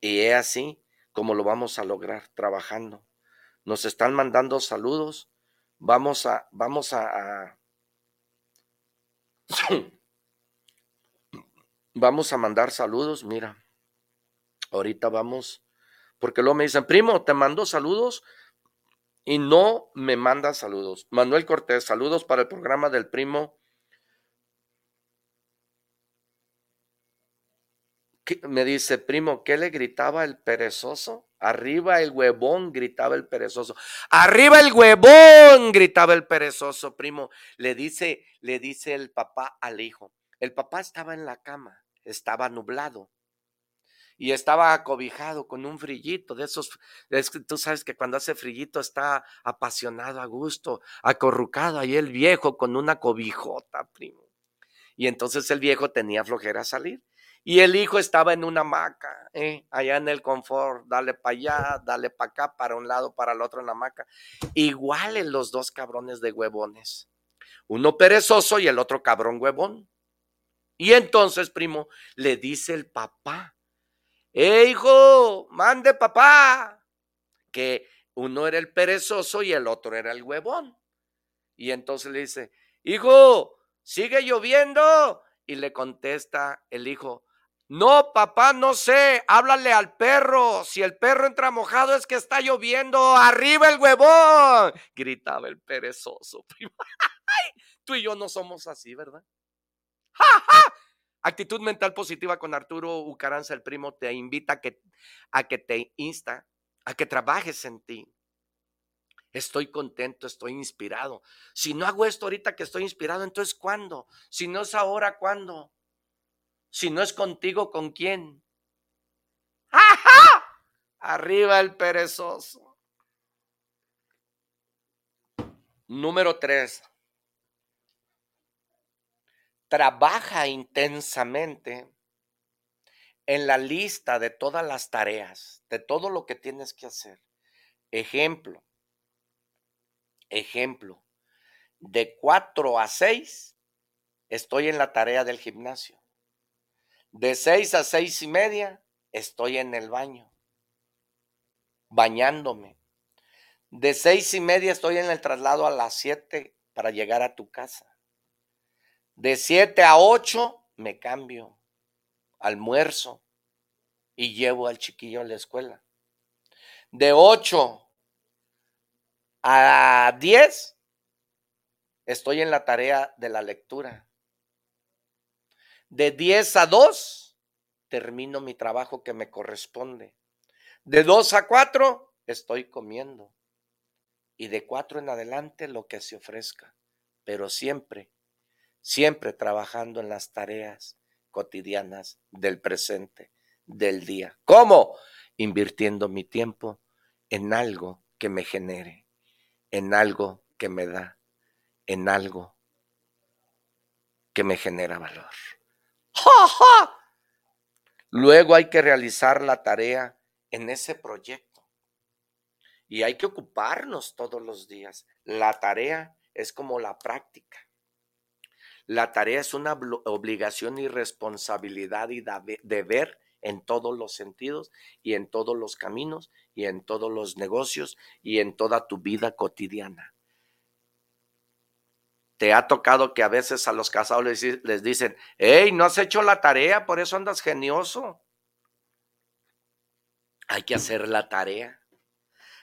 Y es así como lo vamos a lograr trabajando nos están mandando saludos. Vamos a, vamos a, vamos a mandar saludos. Mira, ahorita vamos, porque luego me dicen, primo, te mando saludos y no me mandan saludos. Manuel Cortés, saludos para el programa del primo. Me dice, primo, ¿qué le gritaba el perezoso? Arriba el huevón, gritaba el perezoso. Arriba el huevón, gritaba el perezoso, primo. Le dice, le dice el papá al hijo. El papá estaba en la cama, estaba nublado y estaba acobijado con un frillito de esos. tú sabes que cuando hace frillito está apasionado, a gusto, acorrucado ahí el viejo con una cobijota, primo. Y entonces el viejo tenía flojera salir y el hijo estaba en una hamaca, ¿eh? allá en el confort, dale para allá, dale para acá, para un lado, para el otro en la hamaca. Iguales los dos cabrones de huevones. Uno perezoso y el otro cabrón huevón. Y entonces, primo, le dice el papá, ¡Eh, hijo! ¡Mande papá! Que uno era el perezoso y el otro era el huevón. Y entonces le dice, hijo, sigue lloviendo. Y le contesta el hijo, no, papá, no sé. Háblale al perro. Si el perro entra mojado es que está lloviendo. ¡Arriba el huevón! Gritaba el perezoso. Tú y yo no somos así, ¿verdad? Actitud mental positiva con Arturo Ucaranza, el primo, te invita a que, a que te insta, a que trabajes en ti. Estoy contento, estoy inspirado. Si no hago esto ahorita que estoy inspirado, entonces ¿cuándo? Si no es ahora, ¿cuándo? Si no es contigo, ¿con quién? ¡Ajá! Arriba el perezoso. Número tres. Trabaja intensamente en la lista de todas las tareas, de todo lo que tienes que hacer. Ejemplo, ejemplo, de cuatro a seis estoy en la tarea del gimnasio. De seis a seis y media estoy en el baño, bañándome. De seis y media estoy en el traslado a las siete para llegar a tu casa. De siete a ocho me cambio, almuerzo y llevo al chiquillo a la escuela. De ocho a diez estoy en la tarea de la lectura. De 10 a 2 termino mi trabajo que me corresponde. De 2 a 4 estoy comiendo. Y de 4 en adelante lo que se ofrezca. Pero siempre, siempre trabajando en las tareas cotidianas del presente, del día. ¿Cómo? Invirtiendo mi tiempo en algo que me genere, en algo que me da, en algo que me genera valor. Luego hay que realizar la tarea en ese proyecto. Y hay que ocuparnos todos los días. La tarea es como la práctica. La tarea es una obligación y responsabilidad y deber en todos los sentidos y en todos los caminos y en todos los negocios y en toda tu vida cotidiana. Te ha tocado que a veces a los casados les, dicen, hey, no has hecho la tarea, por eso andas genioso. Hay que hacer la tarea,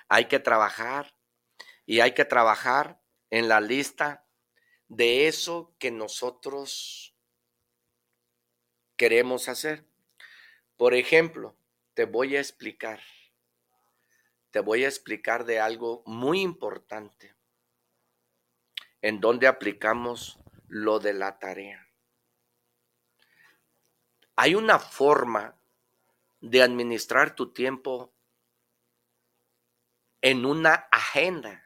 hay que trabajar. Y hay que trabajar en la lista de eso que nosotros queremos hacer. Por ejemplo, te voy a explicar, te voy a explicar de algo muy importante en donde aplicamos lo de la tarea. Hay una forma de administrar tu tiempo en una agenda.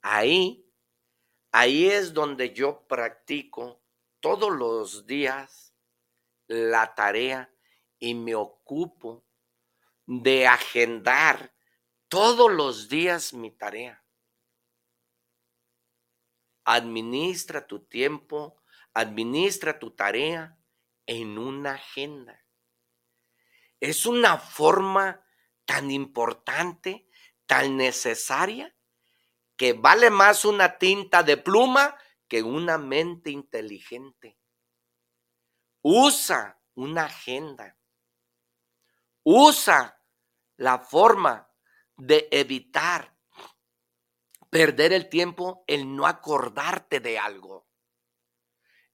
Ahí, ahí es donde yo practico todos los días la tarea y me ocupo de agendar todos los días mi tarea. Administra tu tiempo, administra tu tarea en una agenda. Es una forma tan importante, tan necesaria, que vale más una tinta de pluma que una mente inteligente. Usa una agenda. Usa la forma de evitar perder el tiempo el no acordarte de algo.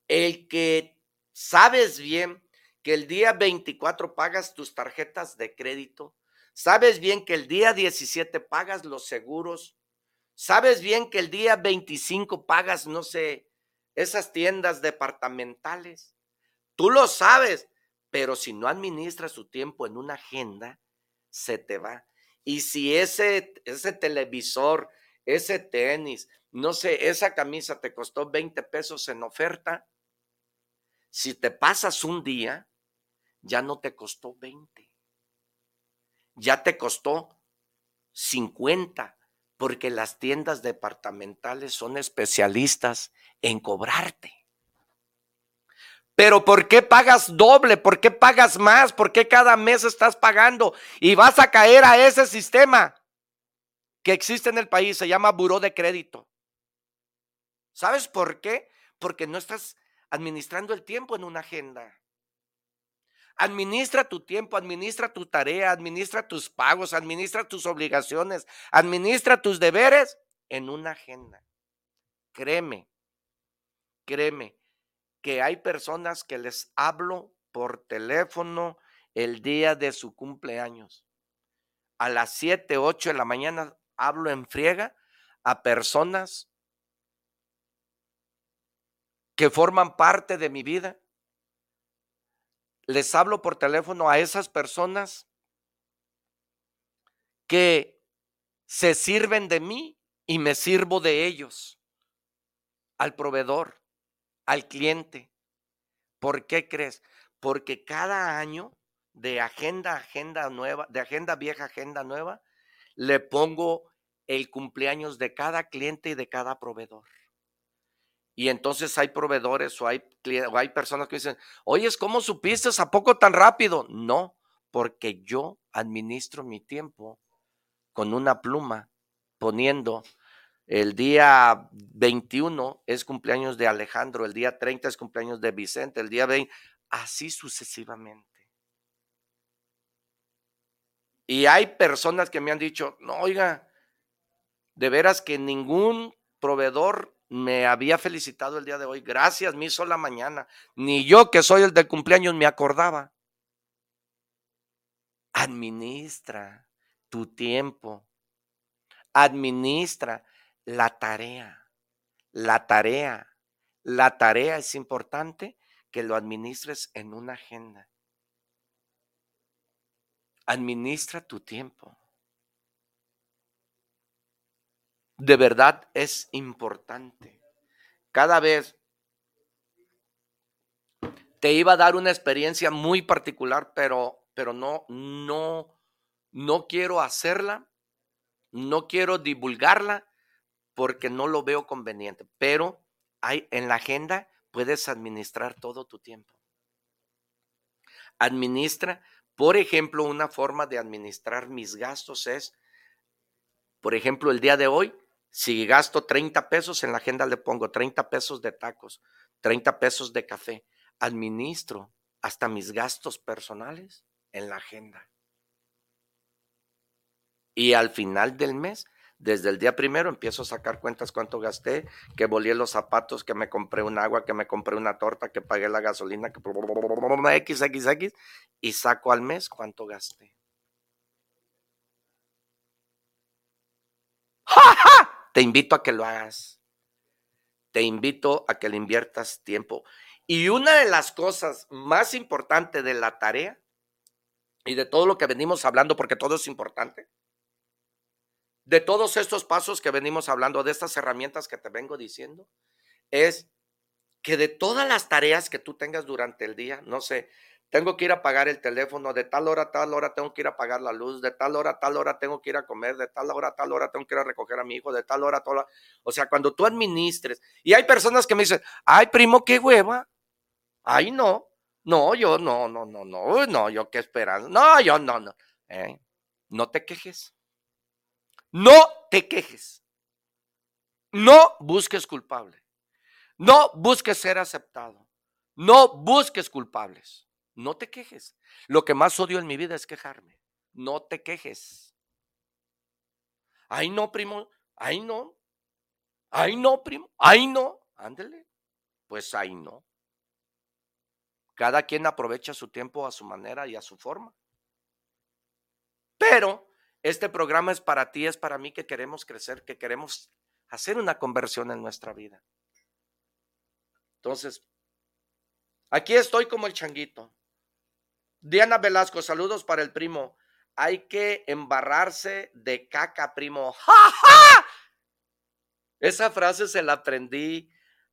El que sabes bien que el día 24 pagas tus tarjetas de crédito, sabes bien que el día 17 pagas los seguros, sabes bien que el día 25 pagas, no sé, esas tiendas departamentales. Tú lo sabes, pero si no administras tu tiempo en una agenda, se te va. Y si ese, ese televisor, ese tenis, no sé, esa camisa te costó 20 pesos en oferta, si te pasas un día, ya no te costó 20, ya te costó 50, porque las tiendas departamentales son especialistas en cobrarte. Pero ¿por qué pagas doble? ¿Por qué pagas más? ¿Por qué cada mes estás pagando? Y vas a caer a ese sistema que existe en el país, se llama buró de crédito. ¿Sabes por qué? Porque no estás administrando el tiempo en una agenda. Administra tu tiempo, administra tu tarea, administra tus pagos, administra tus obligaciones, administra tus deberes en una agenda. Créeme, créeme que hay personas que les hablo por teléfono el día de su cumpleaños. A las 7, 8 de la mañana hablo en friega a personas que forman parte de mi vida. Les hablo por teléfono a esas personas que se sirven de mí y me sirvo de ellos, al proveedor, al cliente. ¿Por qué crees? Porque cada año de agenda agenda nueva, de agenda vieja agenda nueva, le pongo el cumpleaños de cada cliente y de cada proveedor. Y entonces hay proveedores o hay, o hay personas que dicen, oye, ¿cómo supiste a poco tan rápido? No, porque yo administro mi tiempo con una pluma, poniendo el día 21 es cumpleaños de Alejandro, el día 30 es cumpleaños de Vicente, el día 20, así sucesivamente. Y hay personas que me han dicho, no, oiga, de veras que ningún proveedor me había felicitado el día de hoy. Gracias, me hizo la mañana. Ni yo, que soy el del cumpleaños, me acordaba. Administra tu tiempo. Administra la tarea. La tarea. La tarea es importante que lo administres en una agenda. Administra tu tiempo. De verdad es importante. Cada vez te iba a dar una experiencia muy particular, pero, pero no, no, no quiero hacerla, no quiero divulgarla porque no lo veo conveniente. Pero hay en la agenda puedes administrar todo tu tiempo. Administra, por ejemplo, una forma de administrar mis gastos es, por ejemplo, el día de hoy, si gasto 30 pesos, en la agenda le pongo 30 pesos de tacos, 30 pesos de café. Administro hasta mis gastos personales en la agenda. Y al final del mes desde el día primero empiezo a sacar cuentas cuánto gasté, que volé los zapatos, que me compré un agua, que me compré una torta, que pagué la gasolina, que XXX, y saco al mes cuánto gasté. ¡Ja, Te invito a que lo hagas. Te invito a que le inviertas tiempo. Y una de las cosas más importantes de la tarea y de todo lo que venimos hablando, porque todo es importante, de todos estos pasos que venimos hablando, de estas herramientas que te vengo diciendo, es que de todas las tareas que tú tengas durante el día, no sé, tengo que ir a pagar el teléfono, de tal hora a tal hora tengo que ir a pagar la luz, de tal hora a tal hora tengo que ir a comer, de tal hora a tal hora tengo que ir a recoger a mi hijo, de tal hora a tal hora. O sea, cuando tú administres, y hay personas que me dicen, ay, primo, qué hueva. Ay, no, no, yo no, no, no, no, no, yo qué esperanza. No, yo no, no. ¿Eh? No te quejes. No te quejes. No busques culpable. No busques ser aceptado. No busques culpables. No te quejes. Lo que más odio en mi vida es quejarme. No te quejes. Ay, no, primo. Ay, no. Ay, no, primo. Ay, no. Ándele. Pues ay, no. Cada quien aprovecha su tiempo a su manera y a su forma. Pero este programa es para ti, es para mí que queremos crecer, que queremos hacer una conversión en nuestra vida. Entonces, aquí estoy como el changuito. Diana Velasco, saludos para el primo. Hay que embarrarse de caca, primo. ¡Ja, Esa frase se la aprendí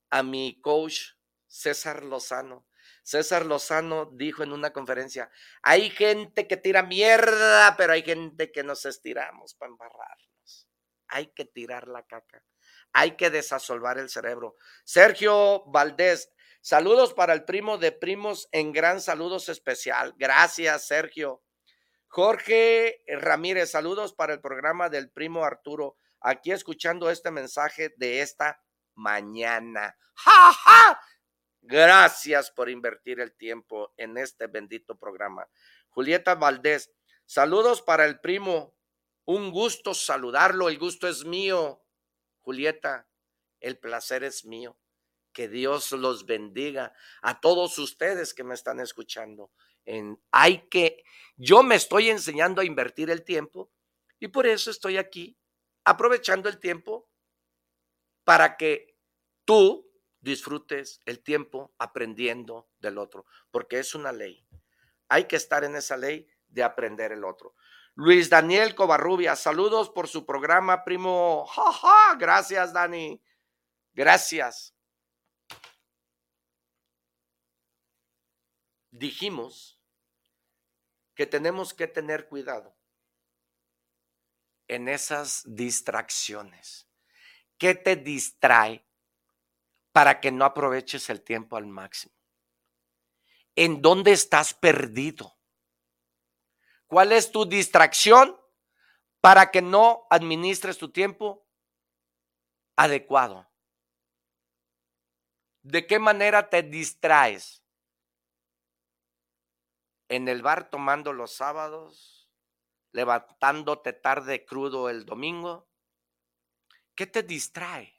a mi coach César Lozano. César Lozano dijo en una conferencia, hay gente que tira mierda, pero hay gente que nos estiramos para embarrarnos. Hay que tirar la caca. Hay que desasolvar el cerebro. Sergio Valdés, saludos para el primo de primos en gran saludos especial. Gracias, Sergio. Jorge Ramírez, saludos para el programa del primo Arturo. Aquí escuchando este mensaje de esta mañana. ¡Ja, ja! Gracias por invertir el tiempo en este bendito programa. Julieta Valdés, saludos para el primo. Un gusto saludarlo, el gusto es mío. Julieta, el placer es mío. Que Dios los bendiga a todos ustedes que me están escuchando. En, hay que, yo me estoy enseñando a invertir el tiempo y por eso estoy aquí aprovechando el tiempo para que tú disfrutes el tiempo aprendiendo del otro, porque es una ley. Hay que estar en esa ley de aprender el otro. Luis Daniel Covarrubia, saludos por su programa, primo. Ja, Gracias, Dani. Gracias. Dijimos que tenemos que tener cuidado en esas distracciones. ¿Qué te distrae? para que no aproveches el tiempo al máximo? ¿En dónde estás perdido? ¿Cuál es tu distracción para que no administres tu tiempo adecuado? ¿De qué manera te distraes? ¿En el bar tomando los sábados? ¿Levantándote tarde crudo el domingo? ¿Qué te distrae?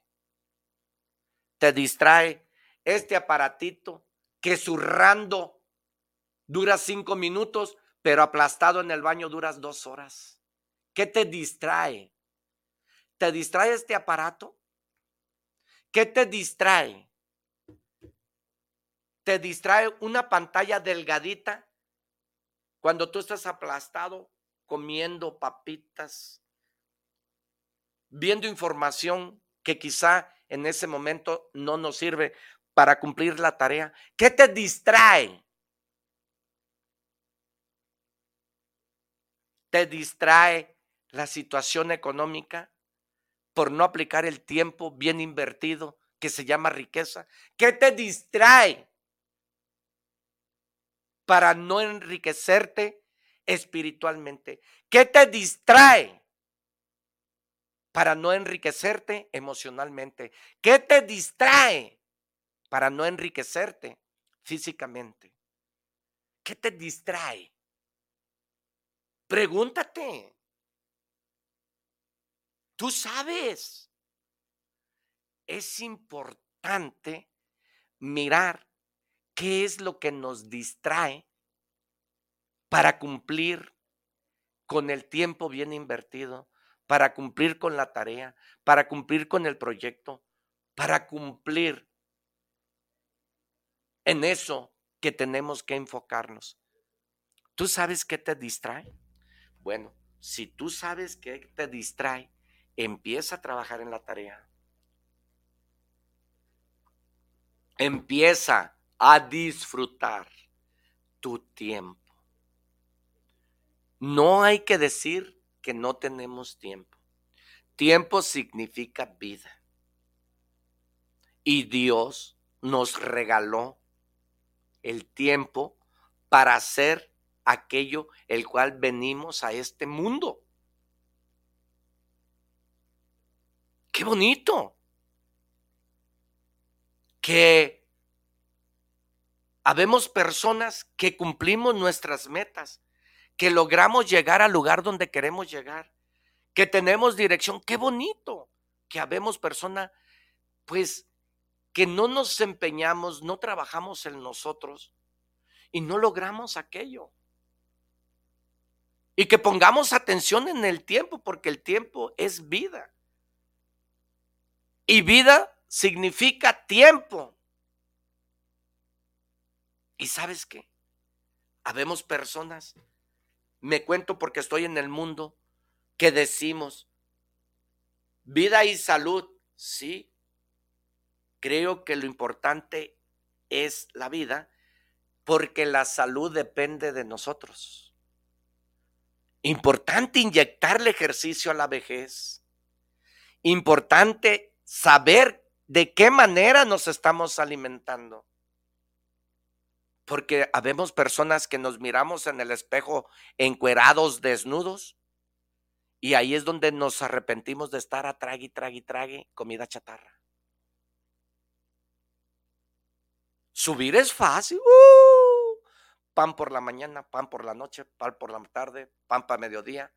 te distrae este aparatito que zurrando dura cinco minutos, pero aplastado en el baño duras dos horas? ¿Qué te distrae? ¿Te distrae este aparato? ¿Qué te distrae? ¿Te distrae una pantalla delgadita cuando tú estás aplastado comiendo papitas, viendo información que quizá en ese momento no nos sirve para cumplir la tarea? ¿Qué te distrae? ¿Te distrae la situación económica por no aplicar el tiempo bien invertido que se llama riqueza? ¿Qué te distrae para no enriquecerte espiritualmente? ¿Qué te distrae para no enriquecerte emocionalmente? ¿Qué te distrae para no enriquecerte físicamente? ¿Qué te distrae? Pregúntate. Tú sabes. Es importante mirar qué es lo que nos distrae para cumplir con el tiempo bien invertido, para cumplir con la tarea, para cumplir con el proyecto, para cumplir en eso que tenemos que enfocarnos. ¿Tú sabes qué te distrae? Bueno, si tú sabes qué te distrae, empieza a trabajar en la tarea. Empieza a disfrutar tu tiempo. No hay que decir que no tenemos tiempo. Tiempo significa vida. Y Dios nos regaló el tiempo para hacer aquello el cual venimos a este mundo. Qué bonito. Que habemos personas que cumplimos nuestras metas que logramos llegar al lugar donde queremos llegar, que tenemos dirección. Qué bonito que habemos personas, pues, que no nos empeñamos, no trabajamos en nosotros y no logramos aquello. Y que pongamos atención en el tiempo, porque el tiempo es vida. Y vida significa tiempo. ¿Y sabes qué? Habemos personas me cuento porque estoy en el mundo, que decimos, vida y salud, sí, creo que lo importante es la vida, porque la salud depende de nosotros. Importante inyectarle ejercicio a la vejez. Importante saber de qué manera nos estamos alimentando porque habemos personas que nos miramos en el espejo encuerados, desnudos, y ahí es donde nos arrepentimos de estar a trague, trague, trague comida chatarra. Subir es fácil. ¡uh! pan por la mañana, pan por la noche, pan por la tarde, pan para mediodía,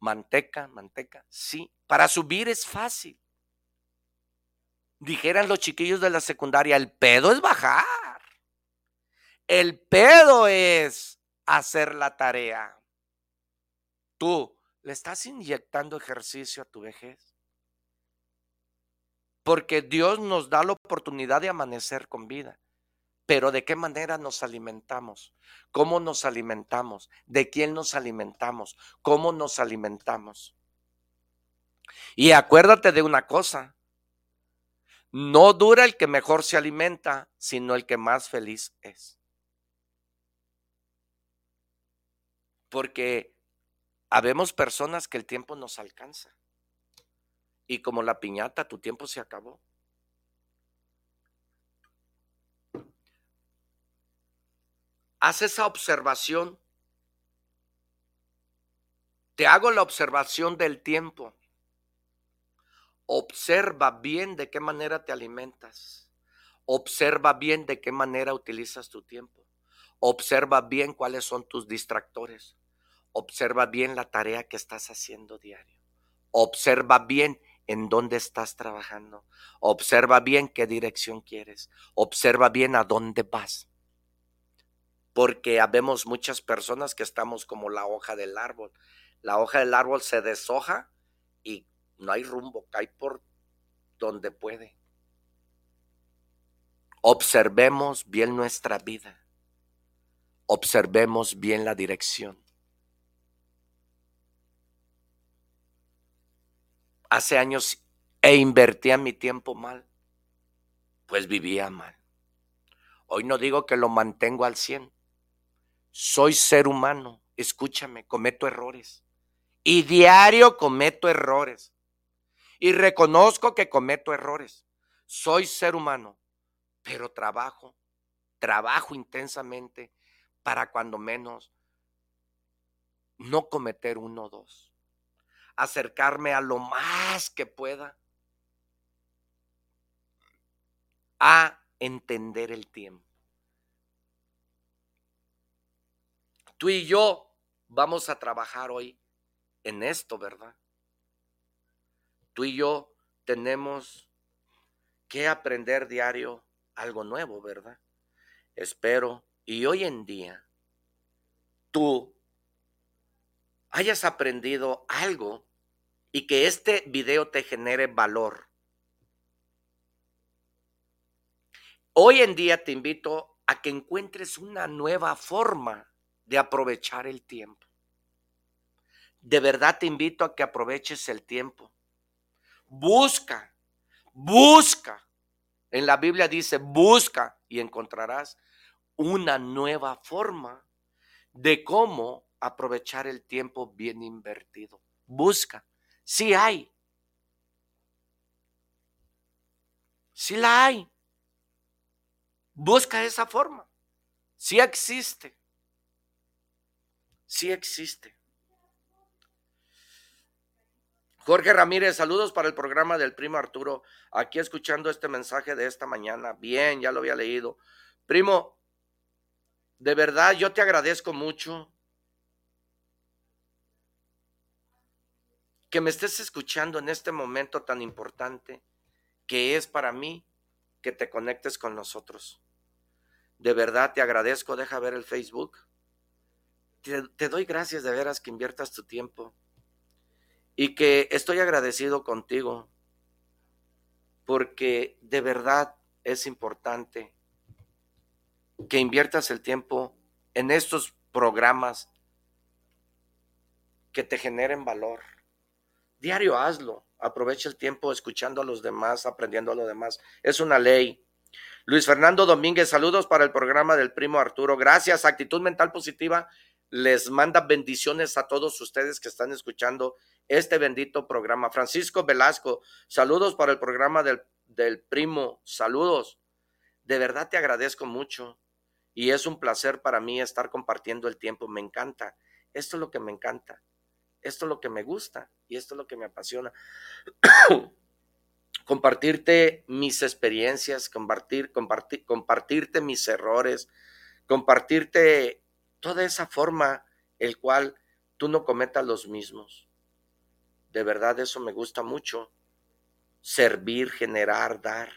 manteca, manteca. Sí, para subir es fácil. Dijeran los chiquillos de la secundaria, el pedo es bajar. El pedo es hacer la tarea. Tú le estás inyectando ejercicio a tu vejez. Porque Dios nos da la oportunidad de amanecer con vida. Pero ¿de qué manera nos alimentamos? ¿Cómo nos alimentamos? ¿De quién nos alimentamos? ¿Cómo nos alimentamos? Y acuérdate de una cosa. No dura el que mejor se alimenta, sino el que más feliz es. Porque habemos personas que el tiempo nos alcanza. Y como la piñata, tu tiempo se acabó. Haz esa observación. Te hago la observación del tiempo. Observa bien de qué manera te alimentas. Observa bien de qué manera utilizas tu tiempo. Observa bien cuáles son tus distractores. Observa bien la tarea que estás haciendo diario. Observa bien en dónde estás trabajando. Observa bien qué dirección quieres. Observa bien a dónde vas. Porque habemos muchas personas que estamos como la hoja del árbol. La hoja del árbol se deshoja y no hay rumbo, cae por donde puede. Observemos bien nuestra vida. Observemos bien la dirección. Hace años e invertía mi tiempo mal, pues vivía mal. Hoy no digo que lo mantengo al 100. Soy ser humano, escúchame, cometo errores. Y diario cometo errores. Y reconozco que cometo errores. Soy ser humano, pero trabajo, trabajo intensamente para cuando menos no cometer uno o dos. Acercarme a lo más que pueda a entender el tiempo. Tú y yo vamos a trabajar hoy en esto, ¿verdad? Tú y yo tenemos que aprender diario algo nuevo, ¿verdad? Espero y hoy en día tú hayas aprendido algo y que este video te genere valor Hoy en día te invito a que encuentres una nueva forma de aprovechar el tiempo. De verdad te invito a que aproveches el tiempo. Busca, busca. En la Biblia dice, busca y encontrarás una nueva forma de cómo aprovechar el tiempo bien invertido. Busca. Sí hay. Sí la hay. Busca esa forma. Sí existe. Sí existe. Jorge Ramírez, saludos para el programa del primo Arturo. Aquí escuchando este mensaje de esta mañana. Bien, ya lo había leído. Primo, de verdad yo te agradezco mucho que me estés escuchando en este momento tan importante que es para mí que te conectes con nosotros. De verdad te agradezco, deja ver el Facebook. Te, doy gracias de veras que inviertas tu tiempo y que estoy agradecido contigo porque de verdad es importante que inviertas el tiempo en estos programas que te generen valor. Diario hazlo, aprovecha el tiempo escuchando a los demás, aprendiendo a los demás. Es una ley. Luis Fernando Domínguez, saludos para el programa del primo Arturo. Gracias, actitud mental positiva. Les manda bendiciones a todos ustedes que están escuchando este bendito programa. Francisco Velasco, saludos para el programa del, del primo. Saludos. De verdad te agradezco mucho y es un placer para mí estar compartiendo el tiempo. Me encanta. Esto es lo que me encanta. Esto es lo que me gusta y esto es lo que me apasiona. compartirte mis experiencias, compartir, compartir, compartirte mis errores, compartirte toda esa forma el cual tú no cometas los mismos. De verdad eso me gusta mucho. Servir, generar, dar.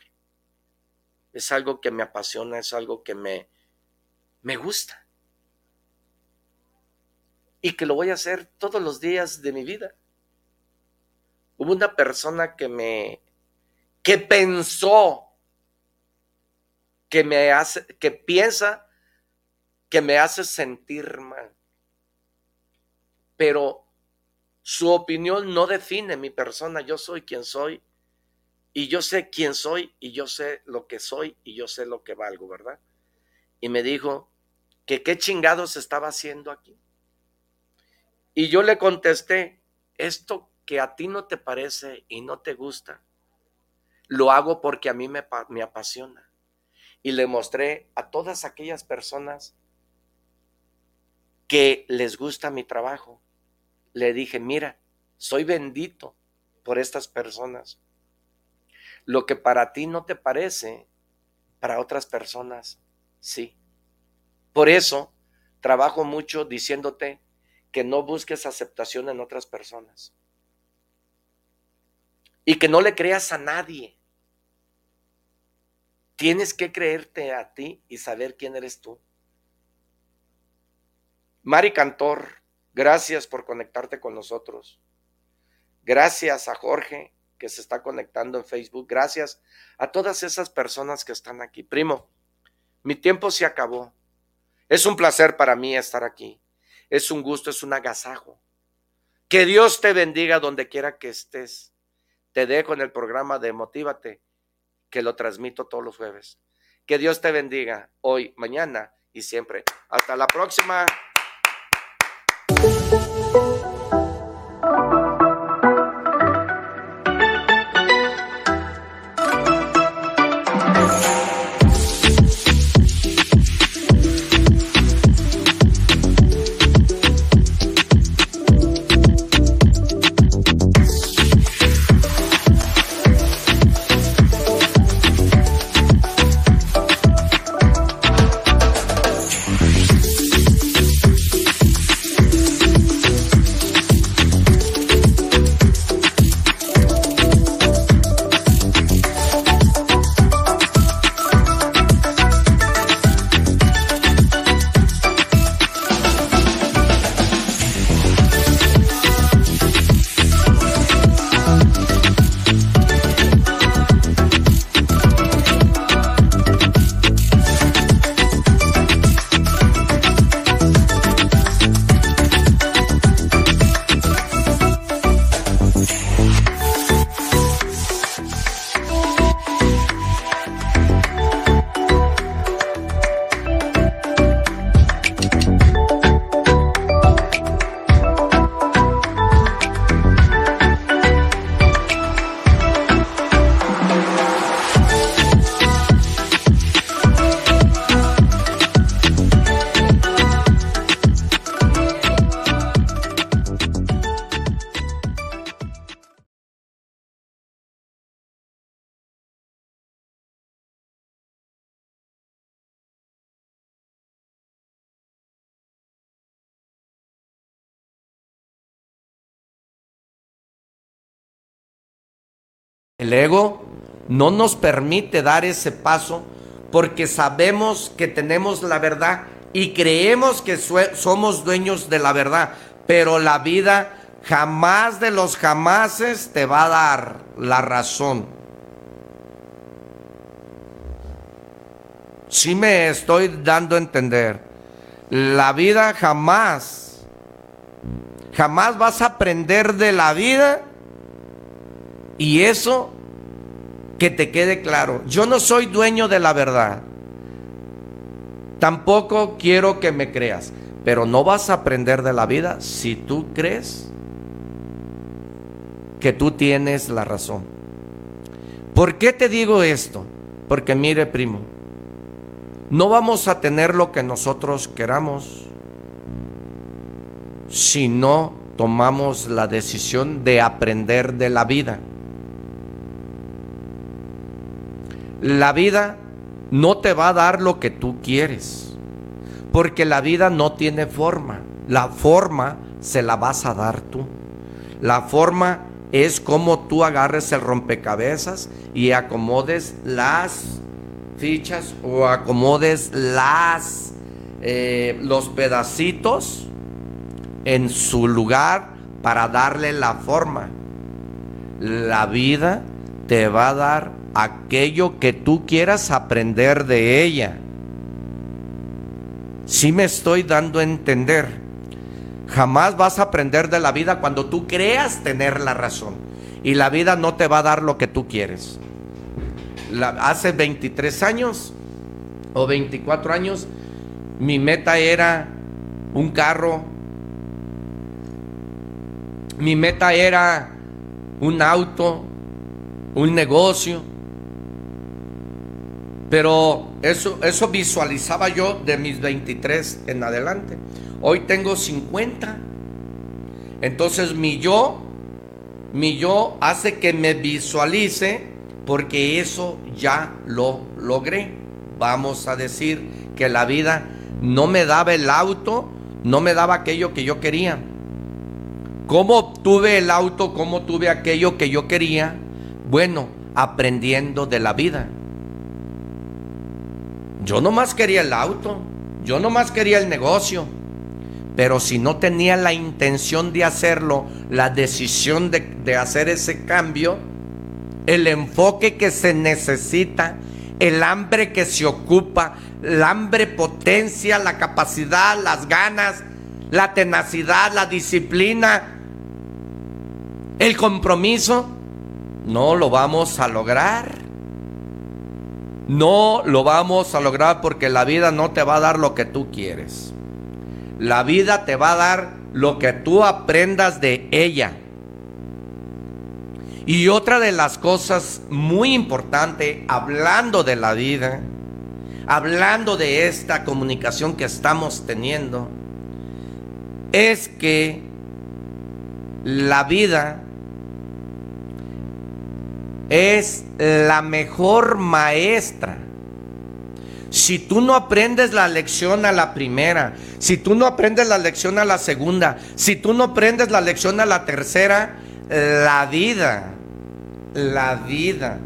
Es algo que me apasiona, es algo que me, me gusta. Y que lo voy a hacer todos los días de mi vida. Hubo una persona que me que pensó que me hace, que piensa que me hace sentir mal. Pero su opinión no define mi persona. Yo soy quien soy. Y yo sé quién soy y yo sé lo que soy y yo sé lo que valgo, ¿verdad? Y me dijo que qué chingados estaba haciendo aquí. Y yo le contesté, esto que a ti no te parece y no te gusta, lo hago porque a mí me, me apasiona. Y le mostré a todas aquellas personas que les gusta mi trabajo. Le dije, mira, soy bendito por estas personas. Lo que para ti no te parece, para otras personas sí. Por eso trabajo mucho diciéndote que no busques aceptación en otras personas y que no le creas a nadie. Tienes que creerte a ti y saber quién eres tú. Mari Cantor, gracias por conectarte con nosotros. Gracias a Jorge que se está conectando en Facebook. Gracias a todas esas personas que están aquí. Primo, mi tiempo se acabó. Es un placer para mí estar aquí. Es un gusto, es un agasajo. Que Dios te bendiga donde quiera que estés. Te dejo en el programa de Motívate, que lo transmito todos los jueves. Que Dios te bendiga hoy, mañana y siempre. Hasta la próxima. El ego no nos permite dar ese paso porque sabemos que tenemos la verdad y creemos que somos dueños de la verdad, pero la vida jamás de los jamases te va a dar la razón. Si me estoy dando a entender. La vida jamás, jamás vas a aprender de la vida y eso, que te quede claro, yo no soy dueño de la verdad. Tampoco quiero que me creas, pero no vas a aprender de la vida si tú crees que tú tienes la razón. ¿Por qué te digo esto? Porque mire, primo, no vamos a tener lo que nosotros queramos si no tomamos la decisión de aprender de la vida. La vida no te va a dar lo que tú quieres, porque la vida no tiene forma. La forma se la vas a dar tú. La forma es como tú agarres el rompecabezas y acomodes las fichas o acomodes las eh, los pedacitos en su lugar para darle la forma. La vida te va a dar aquello que tú quieras aprender de ella. Si me estoy dando a entender. Jamás vas a aprender de la vida cuando tú creas tener la razón. Y la vida no te va a dar lo que tú quieres. hace 23 años o 24 años, mi meta era un carro. Mi meta era un auto, un negocio pero eso, eso visualizaba yo de mis 23 en adelante. Hoy tengo 50. Entonces mi yo, mi yo hace que me visualice porque eso ya lo logré. Vamos a decir que la vida no me daba el auto, no me daba aquello que yo quería. ¿Cómo obtuve el auto? ¿Cómo tuve aquello que yo quería? Bueno, aprendiendo de la vida. Yo nomás quería el auto, yo nomás quería el negocio, pero si no tenía la intención de hacerlo, la decisión de, de hacer ese cambio, el enfoque que se necesita, el hambre que se ocupa, el hambre potencia, la capacidad, las ganas, la tenacidad, la disciplina, el compromiso, no lo vamos a lograr. No lo vamos a lograr porque la vida no te va a dar lo que tú quieres. La vida te va a dar lo que tú aprendas de ella. Y otra de las cosas muy importantes, hablando de la vida, hablando de esta comunicación que estamos teniendo, es que la vida es la mejor maestra. Si tú no aprendes la lección a la primera, si tú no aprendes la lección a la segunda, si tú no aprendes la lección a la tercera, la vida, la vida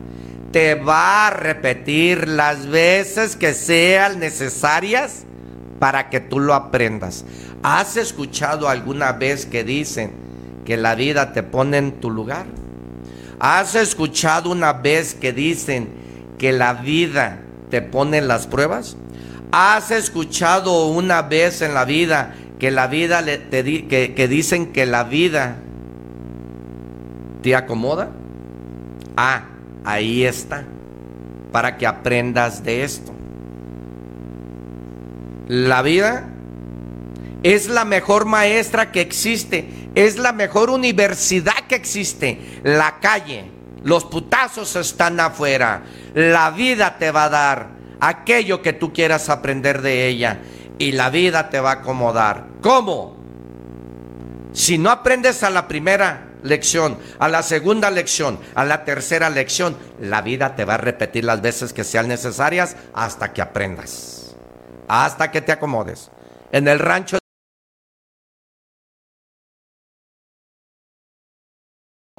te va a repetir las veces que sean necesarias para que tú lo aprendas. ¿Has escuchado alguna vez que dicen que la vida te pone en tu lugar? ¿Has escuchado una vez que dicen que la vida te pone las pruebas? ¿Has escuchado una vez en la vida que la vida te que dicen que la vida te acomoda? Ah, ahí está, para que aprendas de esto. La vida es la mejor maestra que existe, es la mejor universidad que existe. La calle, los putazos están afuera. La vida te va a dar aquello que tú quieras aprender de ella y la vida te va a acomodar. ¿Cómo? Si no aprendes a la primera lección, a la segunda lección, a la tercera lección, la vida te va a repetir las veces que sean necesarias hasta que aprendas, hasta que te acomodes. En el rancho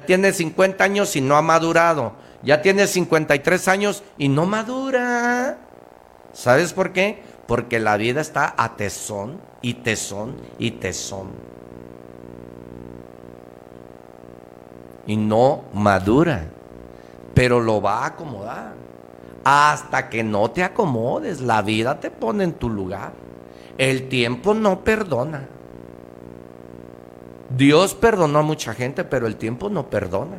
tiene 50 años y no ha madurado. Ya tiene 53 años y no madura. ¿Sabes por qué? Porque la vida está a tesón y tesón y tesón. Y no madura. Pero lo va a acomodar. Hasta que no te acomodes, la vida te pone en tu lugar. El tiempo no perdona. Dios perdonó a mucha gente, pero el tiempo no perdona.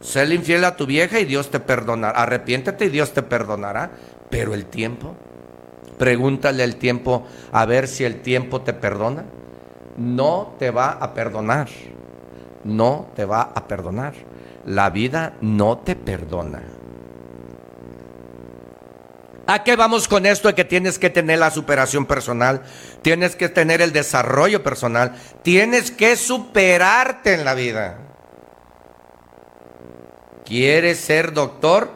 Sé infiel a tu vieja y Dios te perdonará. Arrepiéntete y Dios te perdonará. Pero el tiempo, pregúntale el tiempo a ver si el tiempo te perdona. No te va a perdonar. No te va a perdonar. La vida no te perdona. ¿A qué vamos con esto de que tienes que tener la superación personal? Tienes que tener el desarrollo personal. Tienes que superarte en la vida. ¿Quieres ser doctor?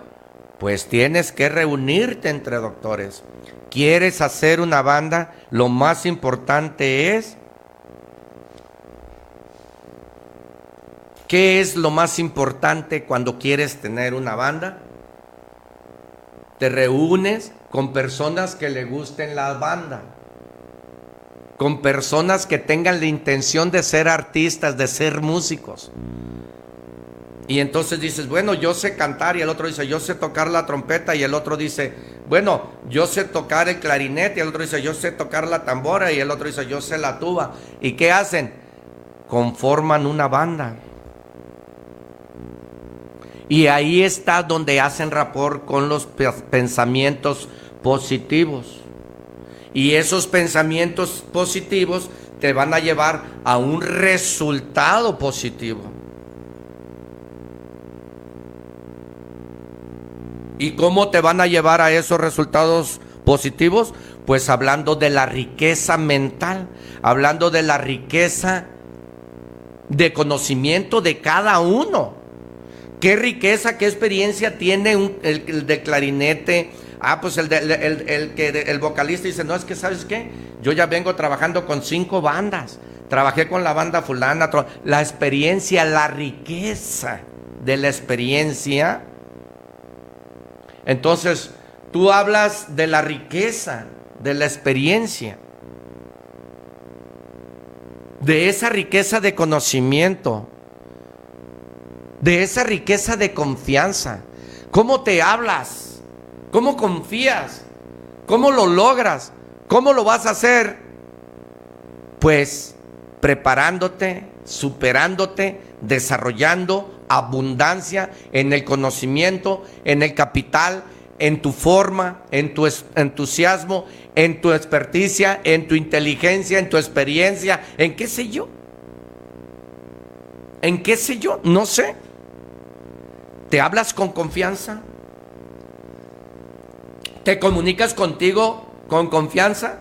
Pues tienes que reunirte entre doctores. ¿Quieres hacer una banda? Lo más importante es... ¿Qué es lo más importante cuando quieres tener una banda? Te reúnes con personas que le gusten la banda, con personas que tengan la intención de ser artistas, de ser músicos. Y entonces dices, bueno, yo sé cantar y el otro dice, yo sé tocar la trompeta y el otro dice, bueno, yo sé tocar el clarinete y el otro dice, yo sé tocar la tambora y el otro dice, yo sé la tuba. ¿Y qué hacen? Conforman una banda. Y ahí está donde hacen rapport con los pensamientos positivos. Y esos pensamientos positivos te van a llevar a un resultado positivo. ¿Y cómo te van a llevar a esos resultados positivos? Pues hablando de la riqueza mental, hablando de la riqueza de conocimiento de cada uno. Qué riqueza, qué experiencia tiene el, de clarinete. Ah, pues el, que el vocalista dice, no, es que sabes qué, yo ya vengo trabajando con cinco bandas. trabajé con la banda fulana, la experiencia, la riqueza de la experiencia. Entonces, tú hablas de la riqueza, de la experiencia, de esa riqueza de conocimiento, de esa riqueza de confianza. ¿Cómo te hablas? ¿Cómo confías? ¿Cómo lo logras? ¿Cómo lo vas a hacer? Pues preparándote, superándote, desarrollando abundancia en el conocimiento, en el capital, en tu forma, en tu entusiasmo, en tu experticia, en tu inteligencia, en tu experiencia, en qué sé yo. ¿En qué sé yo? No sé. ¿Te hablas con confianza? ¿Te comunicas contigo con confianza?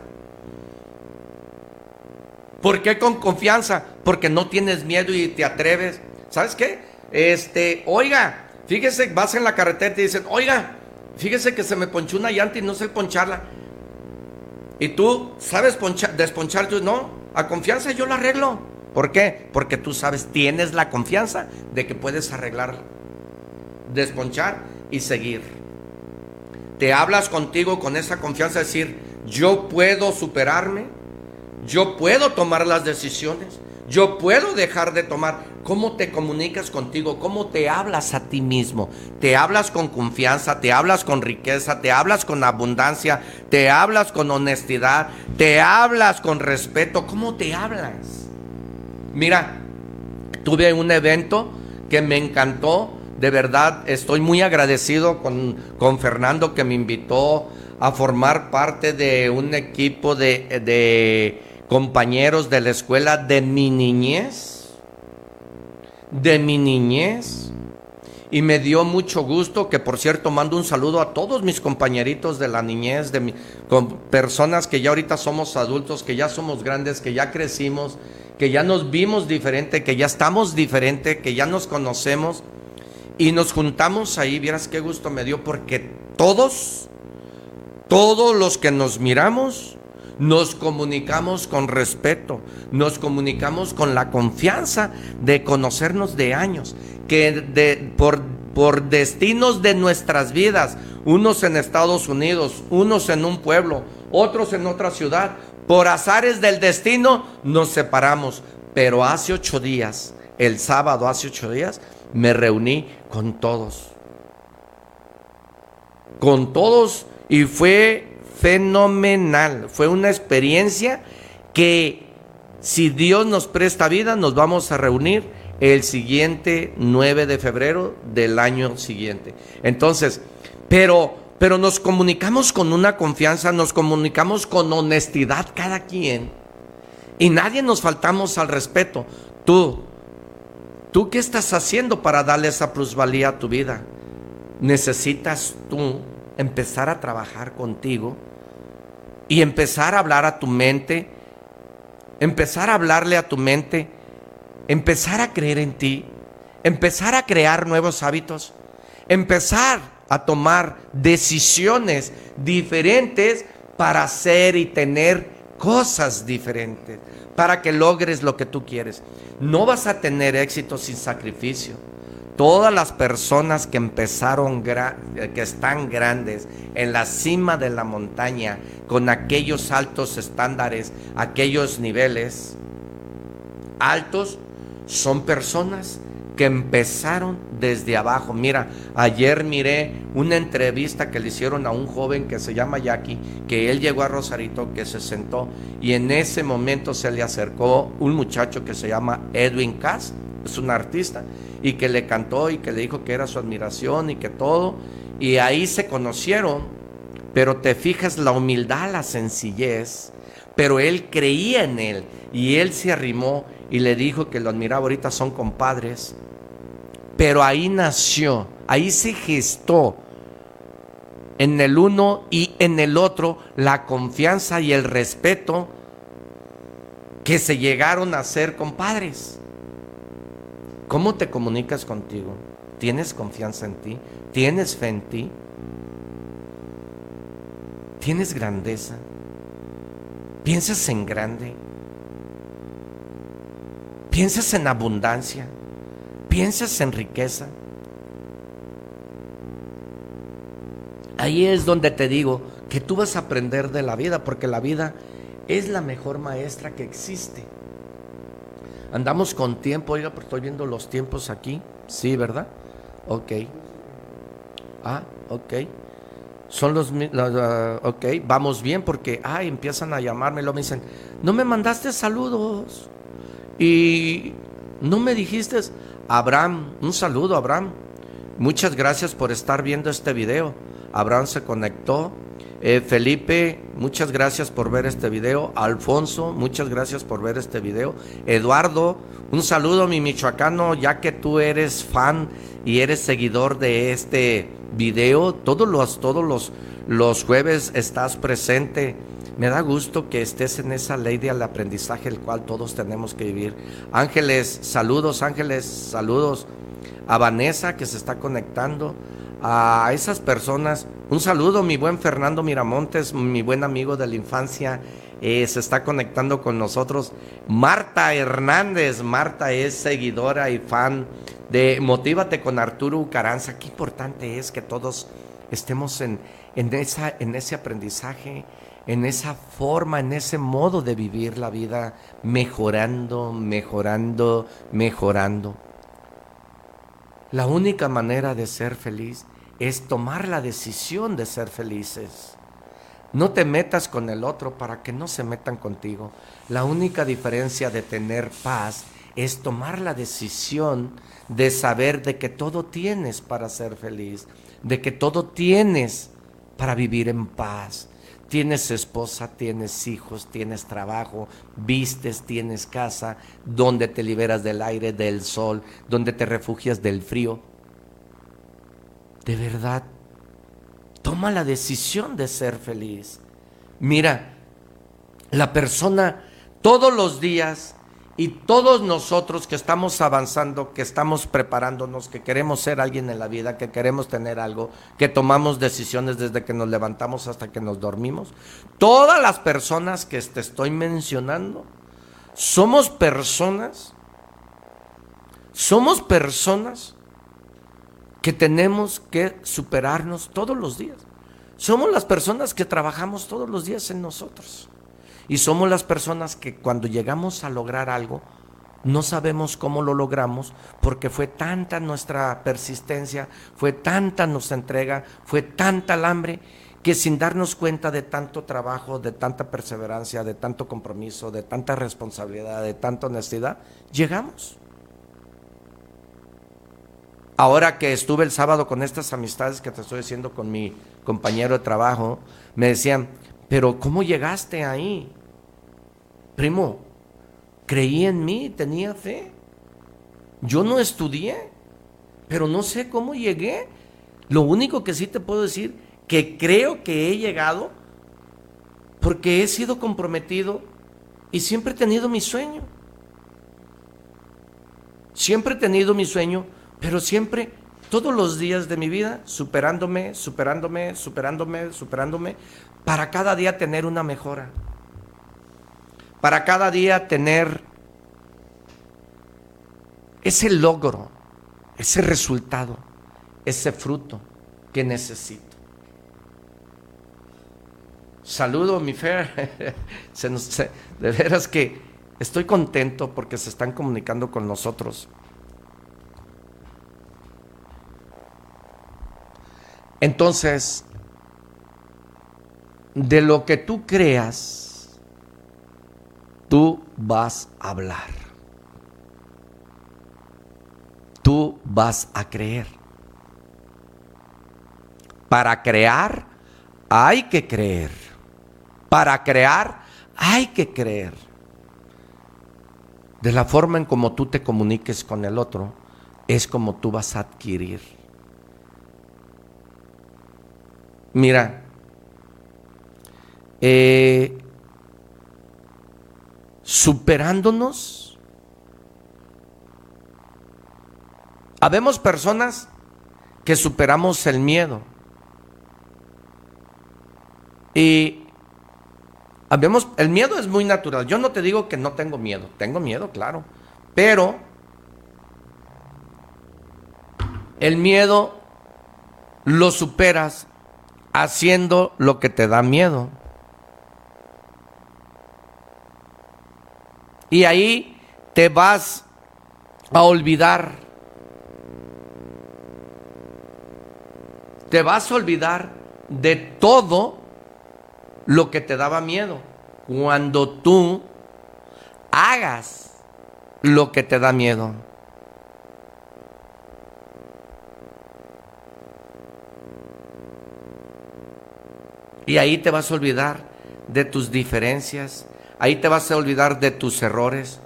¿Por qué con confianza? Porque no tienes miedo y te atreves. ¿Sabes qué? Este, oiga, fíjese, vas en la carretera y te dicen, oiga, fíjese que se me ponchó una llanta y no sé poncharla. Y tú sabes ponchar, desponchar, tú no, a confianza yo la arreglo. ¿Por qué? Porque tú sabes, tienes la confianza de que puedes arreglar, desponchar y seguir. Te hablas contigo con esa confianza, decir, yo puedo superarme, yo puedo tomar las decisiones, yo puedo dejar de tomar. ¿Cómo te comunicas contigo? ¿Cómo te hablas a ti mismo? ¿Te hablas con confianza? ¿Te hablas con riqueza? ¿Te hablas con abundancia? ¿Te hablas con honestidad? ¿Te hablas con respeto? ¿Cómo te hablas? Mira, tuve un evento que me encantó. De verdad, estoy muy agradecido con, con Fernando que me invitó a formar parte de un equipo de, de compañeros de la escuela de mi niñez, de mi niñez. Y me dio mucho gusto que, por cierto, mando un saludo a todos mis compañeritos de la niñez, de con personas que ya ahorita somos adultos, que ya somos grandes, que ya crecimos, que ya nos vimos diferente, que ya estamos diferente, que ya nos conocemos. Y nos juntamos ahí, vieras qué gusto me dio, porque todos, todos los que nos miramos, nos comunicamos con respeto, nos comunicamos con la confianza de conocernos de años, que de, por, por destinos de nuestras vidas, unos en Estados Unidos, unos en un pueblo, otros en otra ciudad, por azares del destino nos separamos. Pero hace ocho días, el sábado hace ocho días, me reuní con todos. Con todos y fue fenomenal. Fue una experiencia que si Dios nos presta vida, nos vamos a reunir el siguiente 9 de febrero del año siguiente. Entonces, pero, pero nos comunicamos con una confianza, nos comunicamos con honestidad cada quien. Y nadie nos faltamos al respeto. Tú, tú qué estás haciendo para darle esa plusvalía a tu vida? Necesitas tú empezar a trabajar contigo y empezar a hablar a tu mente, empezar a hablarle a tu mente, empezar a creer en ti, empezar a crear nuevos hábitos, empezar a tomar decisiones diferentes para hacer y tener cosas diferentes, para que logres lo que tú quieres. No vas a tener éxito sin sacrificio. Todas las personas que empezaron, que están grandes en la cima de la montaña, con aquellos altos estándares, aquellos niveles altos, son personas que empezaron desde abajo. Mira, ayer miré una entrevista que le hicieron a un joven que se llama Jackie, que él llegó a Rosarito, que se sentó y en ese momento se le acercó un muchacho que se llama Edwin Cass, es un artista, y que le cantó y que le dijo que era su admiración y que todo. Y ahí se conocieron, pero te fijas la humildad, la sencillez, pero él creía en él y él se arrimó y le dijo que lo admiraba, ahorita son compadres. Pero ahí nació, ahí se gestó en el uno y en el otro la confianza y el respeto que se llegaron a ser compadres. ¿Cómo te comunicas contigo? ¿Tienes confianza en ti? ¿Tienes fe en ti? ¿Tienes grandeza? ¿Piensas en grande? pienses en abundancia, pienses en riqueza. Ahí es donde te digo que tú vas a aprender de la vida, porque la vida es la mejor maestra que existe. Andamos con tiempo, oiga, pero estoy viendo los tiempos aquí. Sí, ¿verdad? Ok. Ah, ok. Son los, ok, vamos bien porque, ah, empiezan a llamarme, lo me dicen, no me mandaste saludos y no me dijiste, Abraham, un saludo, Abraham. Muchas gracias por estar viendo este video. Abraham se conectó. Eh, Felipe, muchas gracias por ver este video. Alfonso, muchas gracias por ver este video. Eduardo, un saludo mi michoacano, ya que tú eres fan y eres seguidor de este video. Todos los, todos los, los jueves estás presente. Me da gusto que estés en esa ley del aprendizaje el cual todos tenemos que vivir. Ángeles, saludos, ángeles, saludos. A Vanessa que se está conectando a esas personas. Un saludo, mi buen Fernando Miramontes, mi buen amigo de la infancia, eh, se está conectando con nosotros. Marta Hernández, Marta es seguidora y fan de Motívate con Arturo Caranza. Qué importante es que todos estemos en, en, esa, en ese aprendizaje, en esa forma, en ese modo de vivir la vida, mejorando, mejorando, mejorando. La única manera de ser feliz es tomar la decisión de ser felices. No te metas con el otro para que no se metan contigo. La única diferencia de tener paz es tomar la decisión de saber de que todo tienes para ser feliz, de que todo tienes para vivir en paz, Tienes esposa, tienes hijos, tienes trabajo, vistes, tienes casa, donde te liberas del aire, del sol, donde te refugias del frío. De verdad, toma la decisión de ser feliz. Mira, la persona todos los días y todos nosotros que estamos avanzando, que estamos preparándonos, que queremos ser alguien en la vida, que queremos tener algo, que tomamos decisiones desde que nos levantamos hasta que nos dormimos, todas las personas que te estoy mencionando, somos personas, somos personas que tenemos que superarnos todos los días. Somos las personas que trabajamos todos los días en nosotros. Y somos las personas que cuando llegamos a lograr algo, no sabemos cómo lo logramos porque fue tanta nuestra persistencia, fue tanta nuestra entrega, fue tanta el hambre que sin darnos cuenta de tanto trabajo, de tanta perseverancia, de tanto compromiso, de tanta responsabilidad, de tanta honestidad, llegamos. Ahora que estuve el sábado con estas amistades que te estoy diciendo con mi compañero de trabajo, me decían, pero ¿cómo llegaste ahí? Primo, creí en mí, tenía fe. Yo no estudié, pero no sé cómo llegué. Lo único que sí te puedo decir, que creo que he llegado porque he sido comprometido y siempre he tenido mi sueño. Siempre he tenido mi sueño, pero siempre, todos los días de mi vida, superándome, superándome, superándome, superándome, para cada día tener una mejora para cada día tener ese logro, ese resultado, ese fruto que necesito. Saludo, mi Fer. de veras que estoy contento porque se están comunicando con nosotros. Entonces, de lo que tú creas, tú vas a hablar. Tú vas a creer. Para crear hay que creer. Para crear hay que creer. De la forma en como tú te comuniques con el otro, es como tú vas a adquirir. Mira, eh, superándonos. Habemos personas que superamos el miedo. Y habemos, el miedo es muy natural. Yo no te digo que no tengo miedo, tengo miedo, claro. Pero el miedo lo superas haciendo lo que te da miedo. Y ahí te vas a olvidar. Te vas a olvidar de todo lo que te daba miedo. Cuando tú hagas lo que te da miedo. Y ahí te vas a olvidar de tus diferencias, ahí te vas a olvidar de tus errores.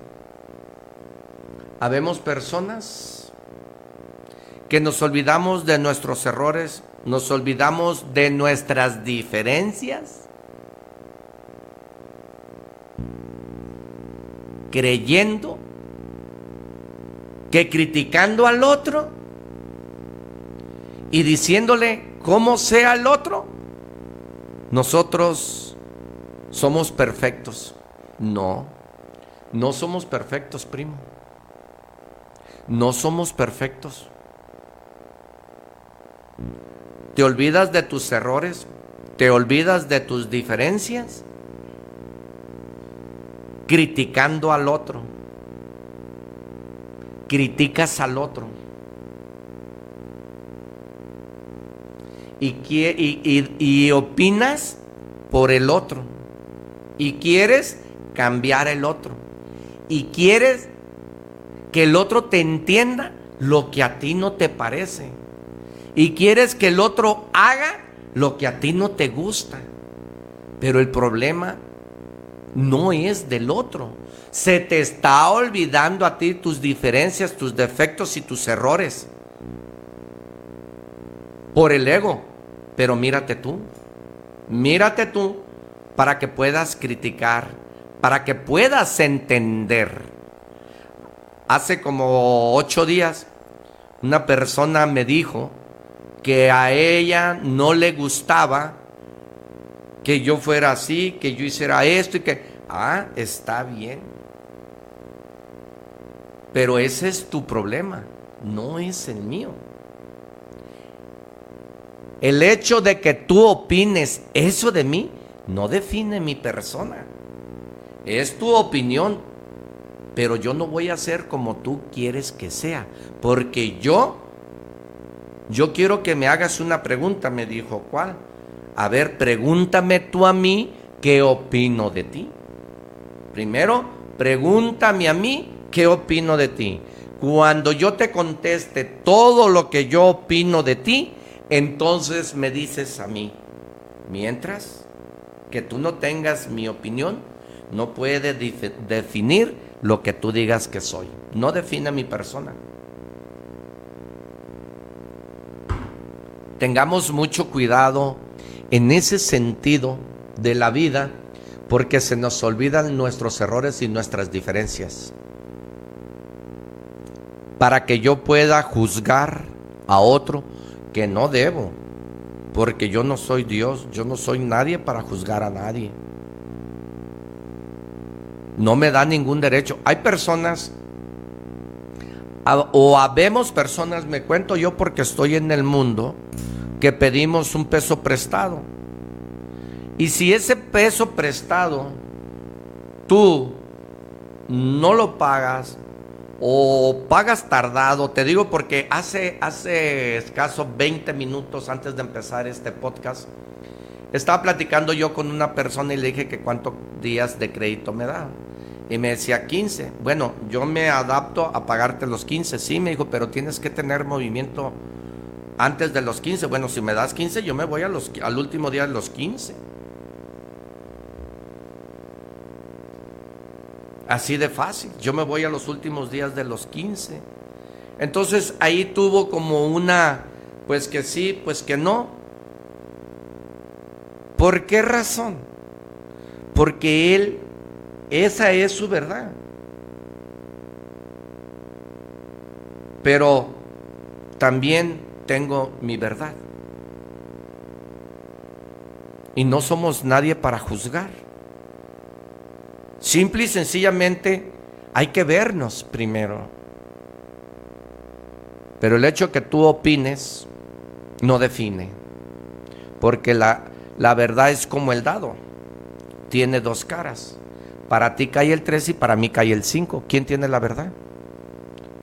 Habemos personas que nos olvidamos de nuestros errores, nos olvidamos de nuestras diferencias, creyendo que criticando al otro y diciéndole cómo sea el otro, nosotros somos perfectos. No, no somos perfectos, primo. No somos perfectos. Te olvidas de tus errores, te olvidas de tus diferencias, criticando al otro. Criticas al otro. y, y, opinas por el otro. Y quieres cambiar el otro. Y quieres que el otro te entienda lo que a ti no te parece. Y quieres que el otro haga lo que a ti no te gusta. Pero el problema no es del otro. Se te está olvidando a ti tus diferencias, tus defectos y tus errores. Por el ego. Pero mírate tú, mírate tú para que puedas criticar, para que puedas entender. Hace como ocho días una persona me dijo que a ella no le gustaba que yo fuera así, que yo hiciera esto y que, ah, está bien. Pero ese es tu problema, no es el mío. El hecho de que tú opines eso de mí no define mi persona. Es tu opinión, pero yo no voy a ser como tú quieres que sea, porque yo, yo quiero que me hagas una pregunta, me dijo, ¿cuál? A ver, pregúntame tú a mí qué opino de ti. Primero, pregúntame a mí qué opino de ti. Cuando yo te conteste todo lo que yo opino de ti, entonces me dices a mí, mientras que tú no tengas mi opinión, no puede definir lo que tú digas que soy. No define mi persona. Tengamos mucho cuidado en ese sentido de la vida porque se nos olvidan nuestros errores y nuestras diferencias. Para que yo pueda juzgar a otro que no debo, porque yo no soy Dios, yo no soy nadie para juzgar a nadie. No me da ningún derecho. Hay personas, o habemos personas, me cuento yo porque estoy en el mundo, que pedimos un peso prestado. Y si ese peso prestado tú no lo pagas, o pagas tardado, te digo porque hace, hace escaso 20 minutos antes de empezar este podcast, estaba platicando yo con una persona y le dije que cuántos días de crédito me da. Y me decía 15. Bueno, yo me adapto a pagarte los 15. Sí, me dijo, pero tienes que tener movimiento antes de los 15. Bueno, si me das 15, yo me voy a los, al último día de los 15. Así de fácil. Yo me voy a los últimos días de los 15. Entonces ahí tuvo como una, pues que sí, pues que no. ¿Por qué razón? Porque él, esa es su verdad. Pero también tengo mi verdad. Y no somos nadie para juzgar. Simple y sencillamente hay que vernos primero. Pero el hecho que tú opines no define. Porque la, la verdad es como el dado. Tiene dos caras. Para ti cae el 3 y para mí cae el 5. ¿Quién tiene la verdad?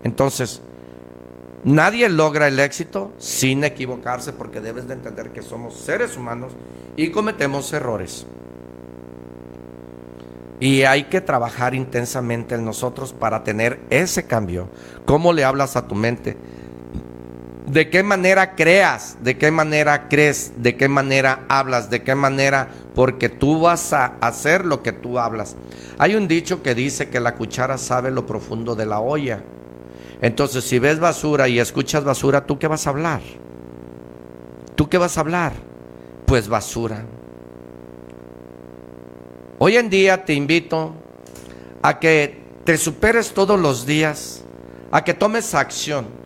Entonces, nadie logra el éxito sin equivocarse porque debes de entender que somos seres humanos y cometemos errores. Y hay que trabajar intensamente en nosotros para tener ese cambio. ¿Cómo le hablas a tu mente? ¿De qué manera creas? ¿De qué manera crees? ¿De qué manera hablas? ¿De qué manera? Porque tú vas a hacer lo que tú hablas. Hay un dicho que dice que la cuchara sabe lo profundo de la olla. Entonces, si ves basura y escuchas basura, ¿tú qué vas a hablar? ¿Tú qué vas a hablar? Pues basura. Hoy en día te invito a que te superes todos los días, a que tomes acción.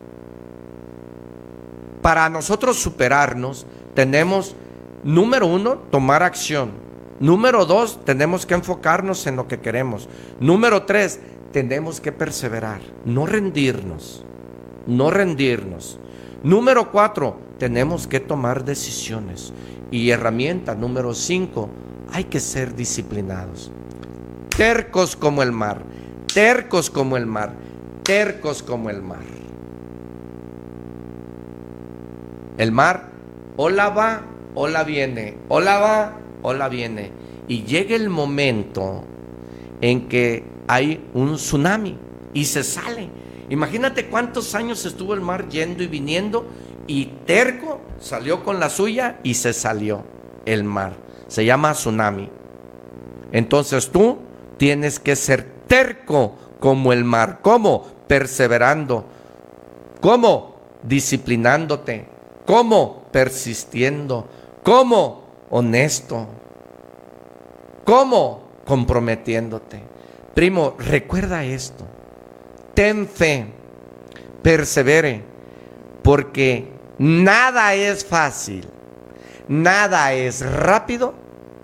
Para nosotros superarnos, tenemos, número uno, tomar acción. Número dos, tenemos que enfocarnos en lo que queremos. Número tres, tenemos que perseverar, no rendirnos, no rendirnos. Número cuatro, tenemos que tomar decisiones. Y herramienta número cinco, hay que ser disciplinados. Tercos como el mar, tercos como el mar, tercos como el mar. El mar, hola va, hola viene, hola va, hola viene. Y llega el momento en que hay un tsunami y se sale. Imagínate cuántos años estuvo el mar yendo y viniendo y terco salió con la suya y se salió el mar se llama tsunami. Entonces tú tienes que ser terco como el mar. ¿Cómo? Perseverando. ¿Cómo? Disciplinándote. ¿Cómo? Persistiendo. ¿Cómo? Honesto. ¿Cómo? Comprometiéndote. Primo, recuerda esto. Ten fe. Persevere. Porque nada es fácil. Nada es rápido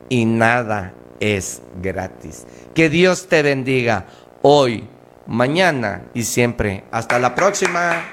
y nada es gratis. Que Dios te bendiga hoy, mañana y siempre. Hasta la próxima.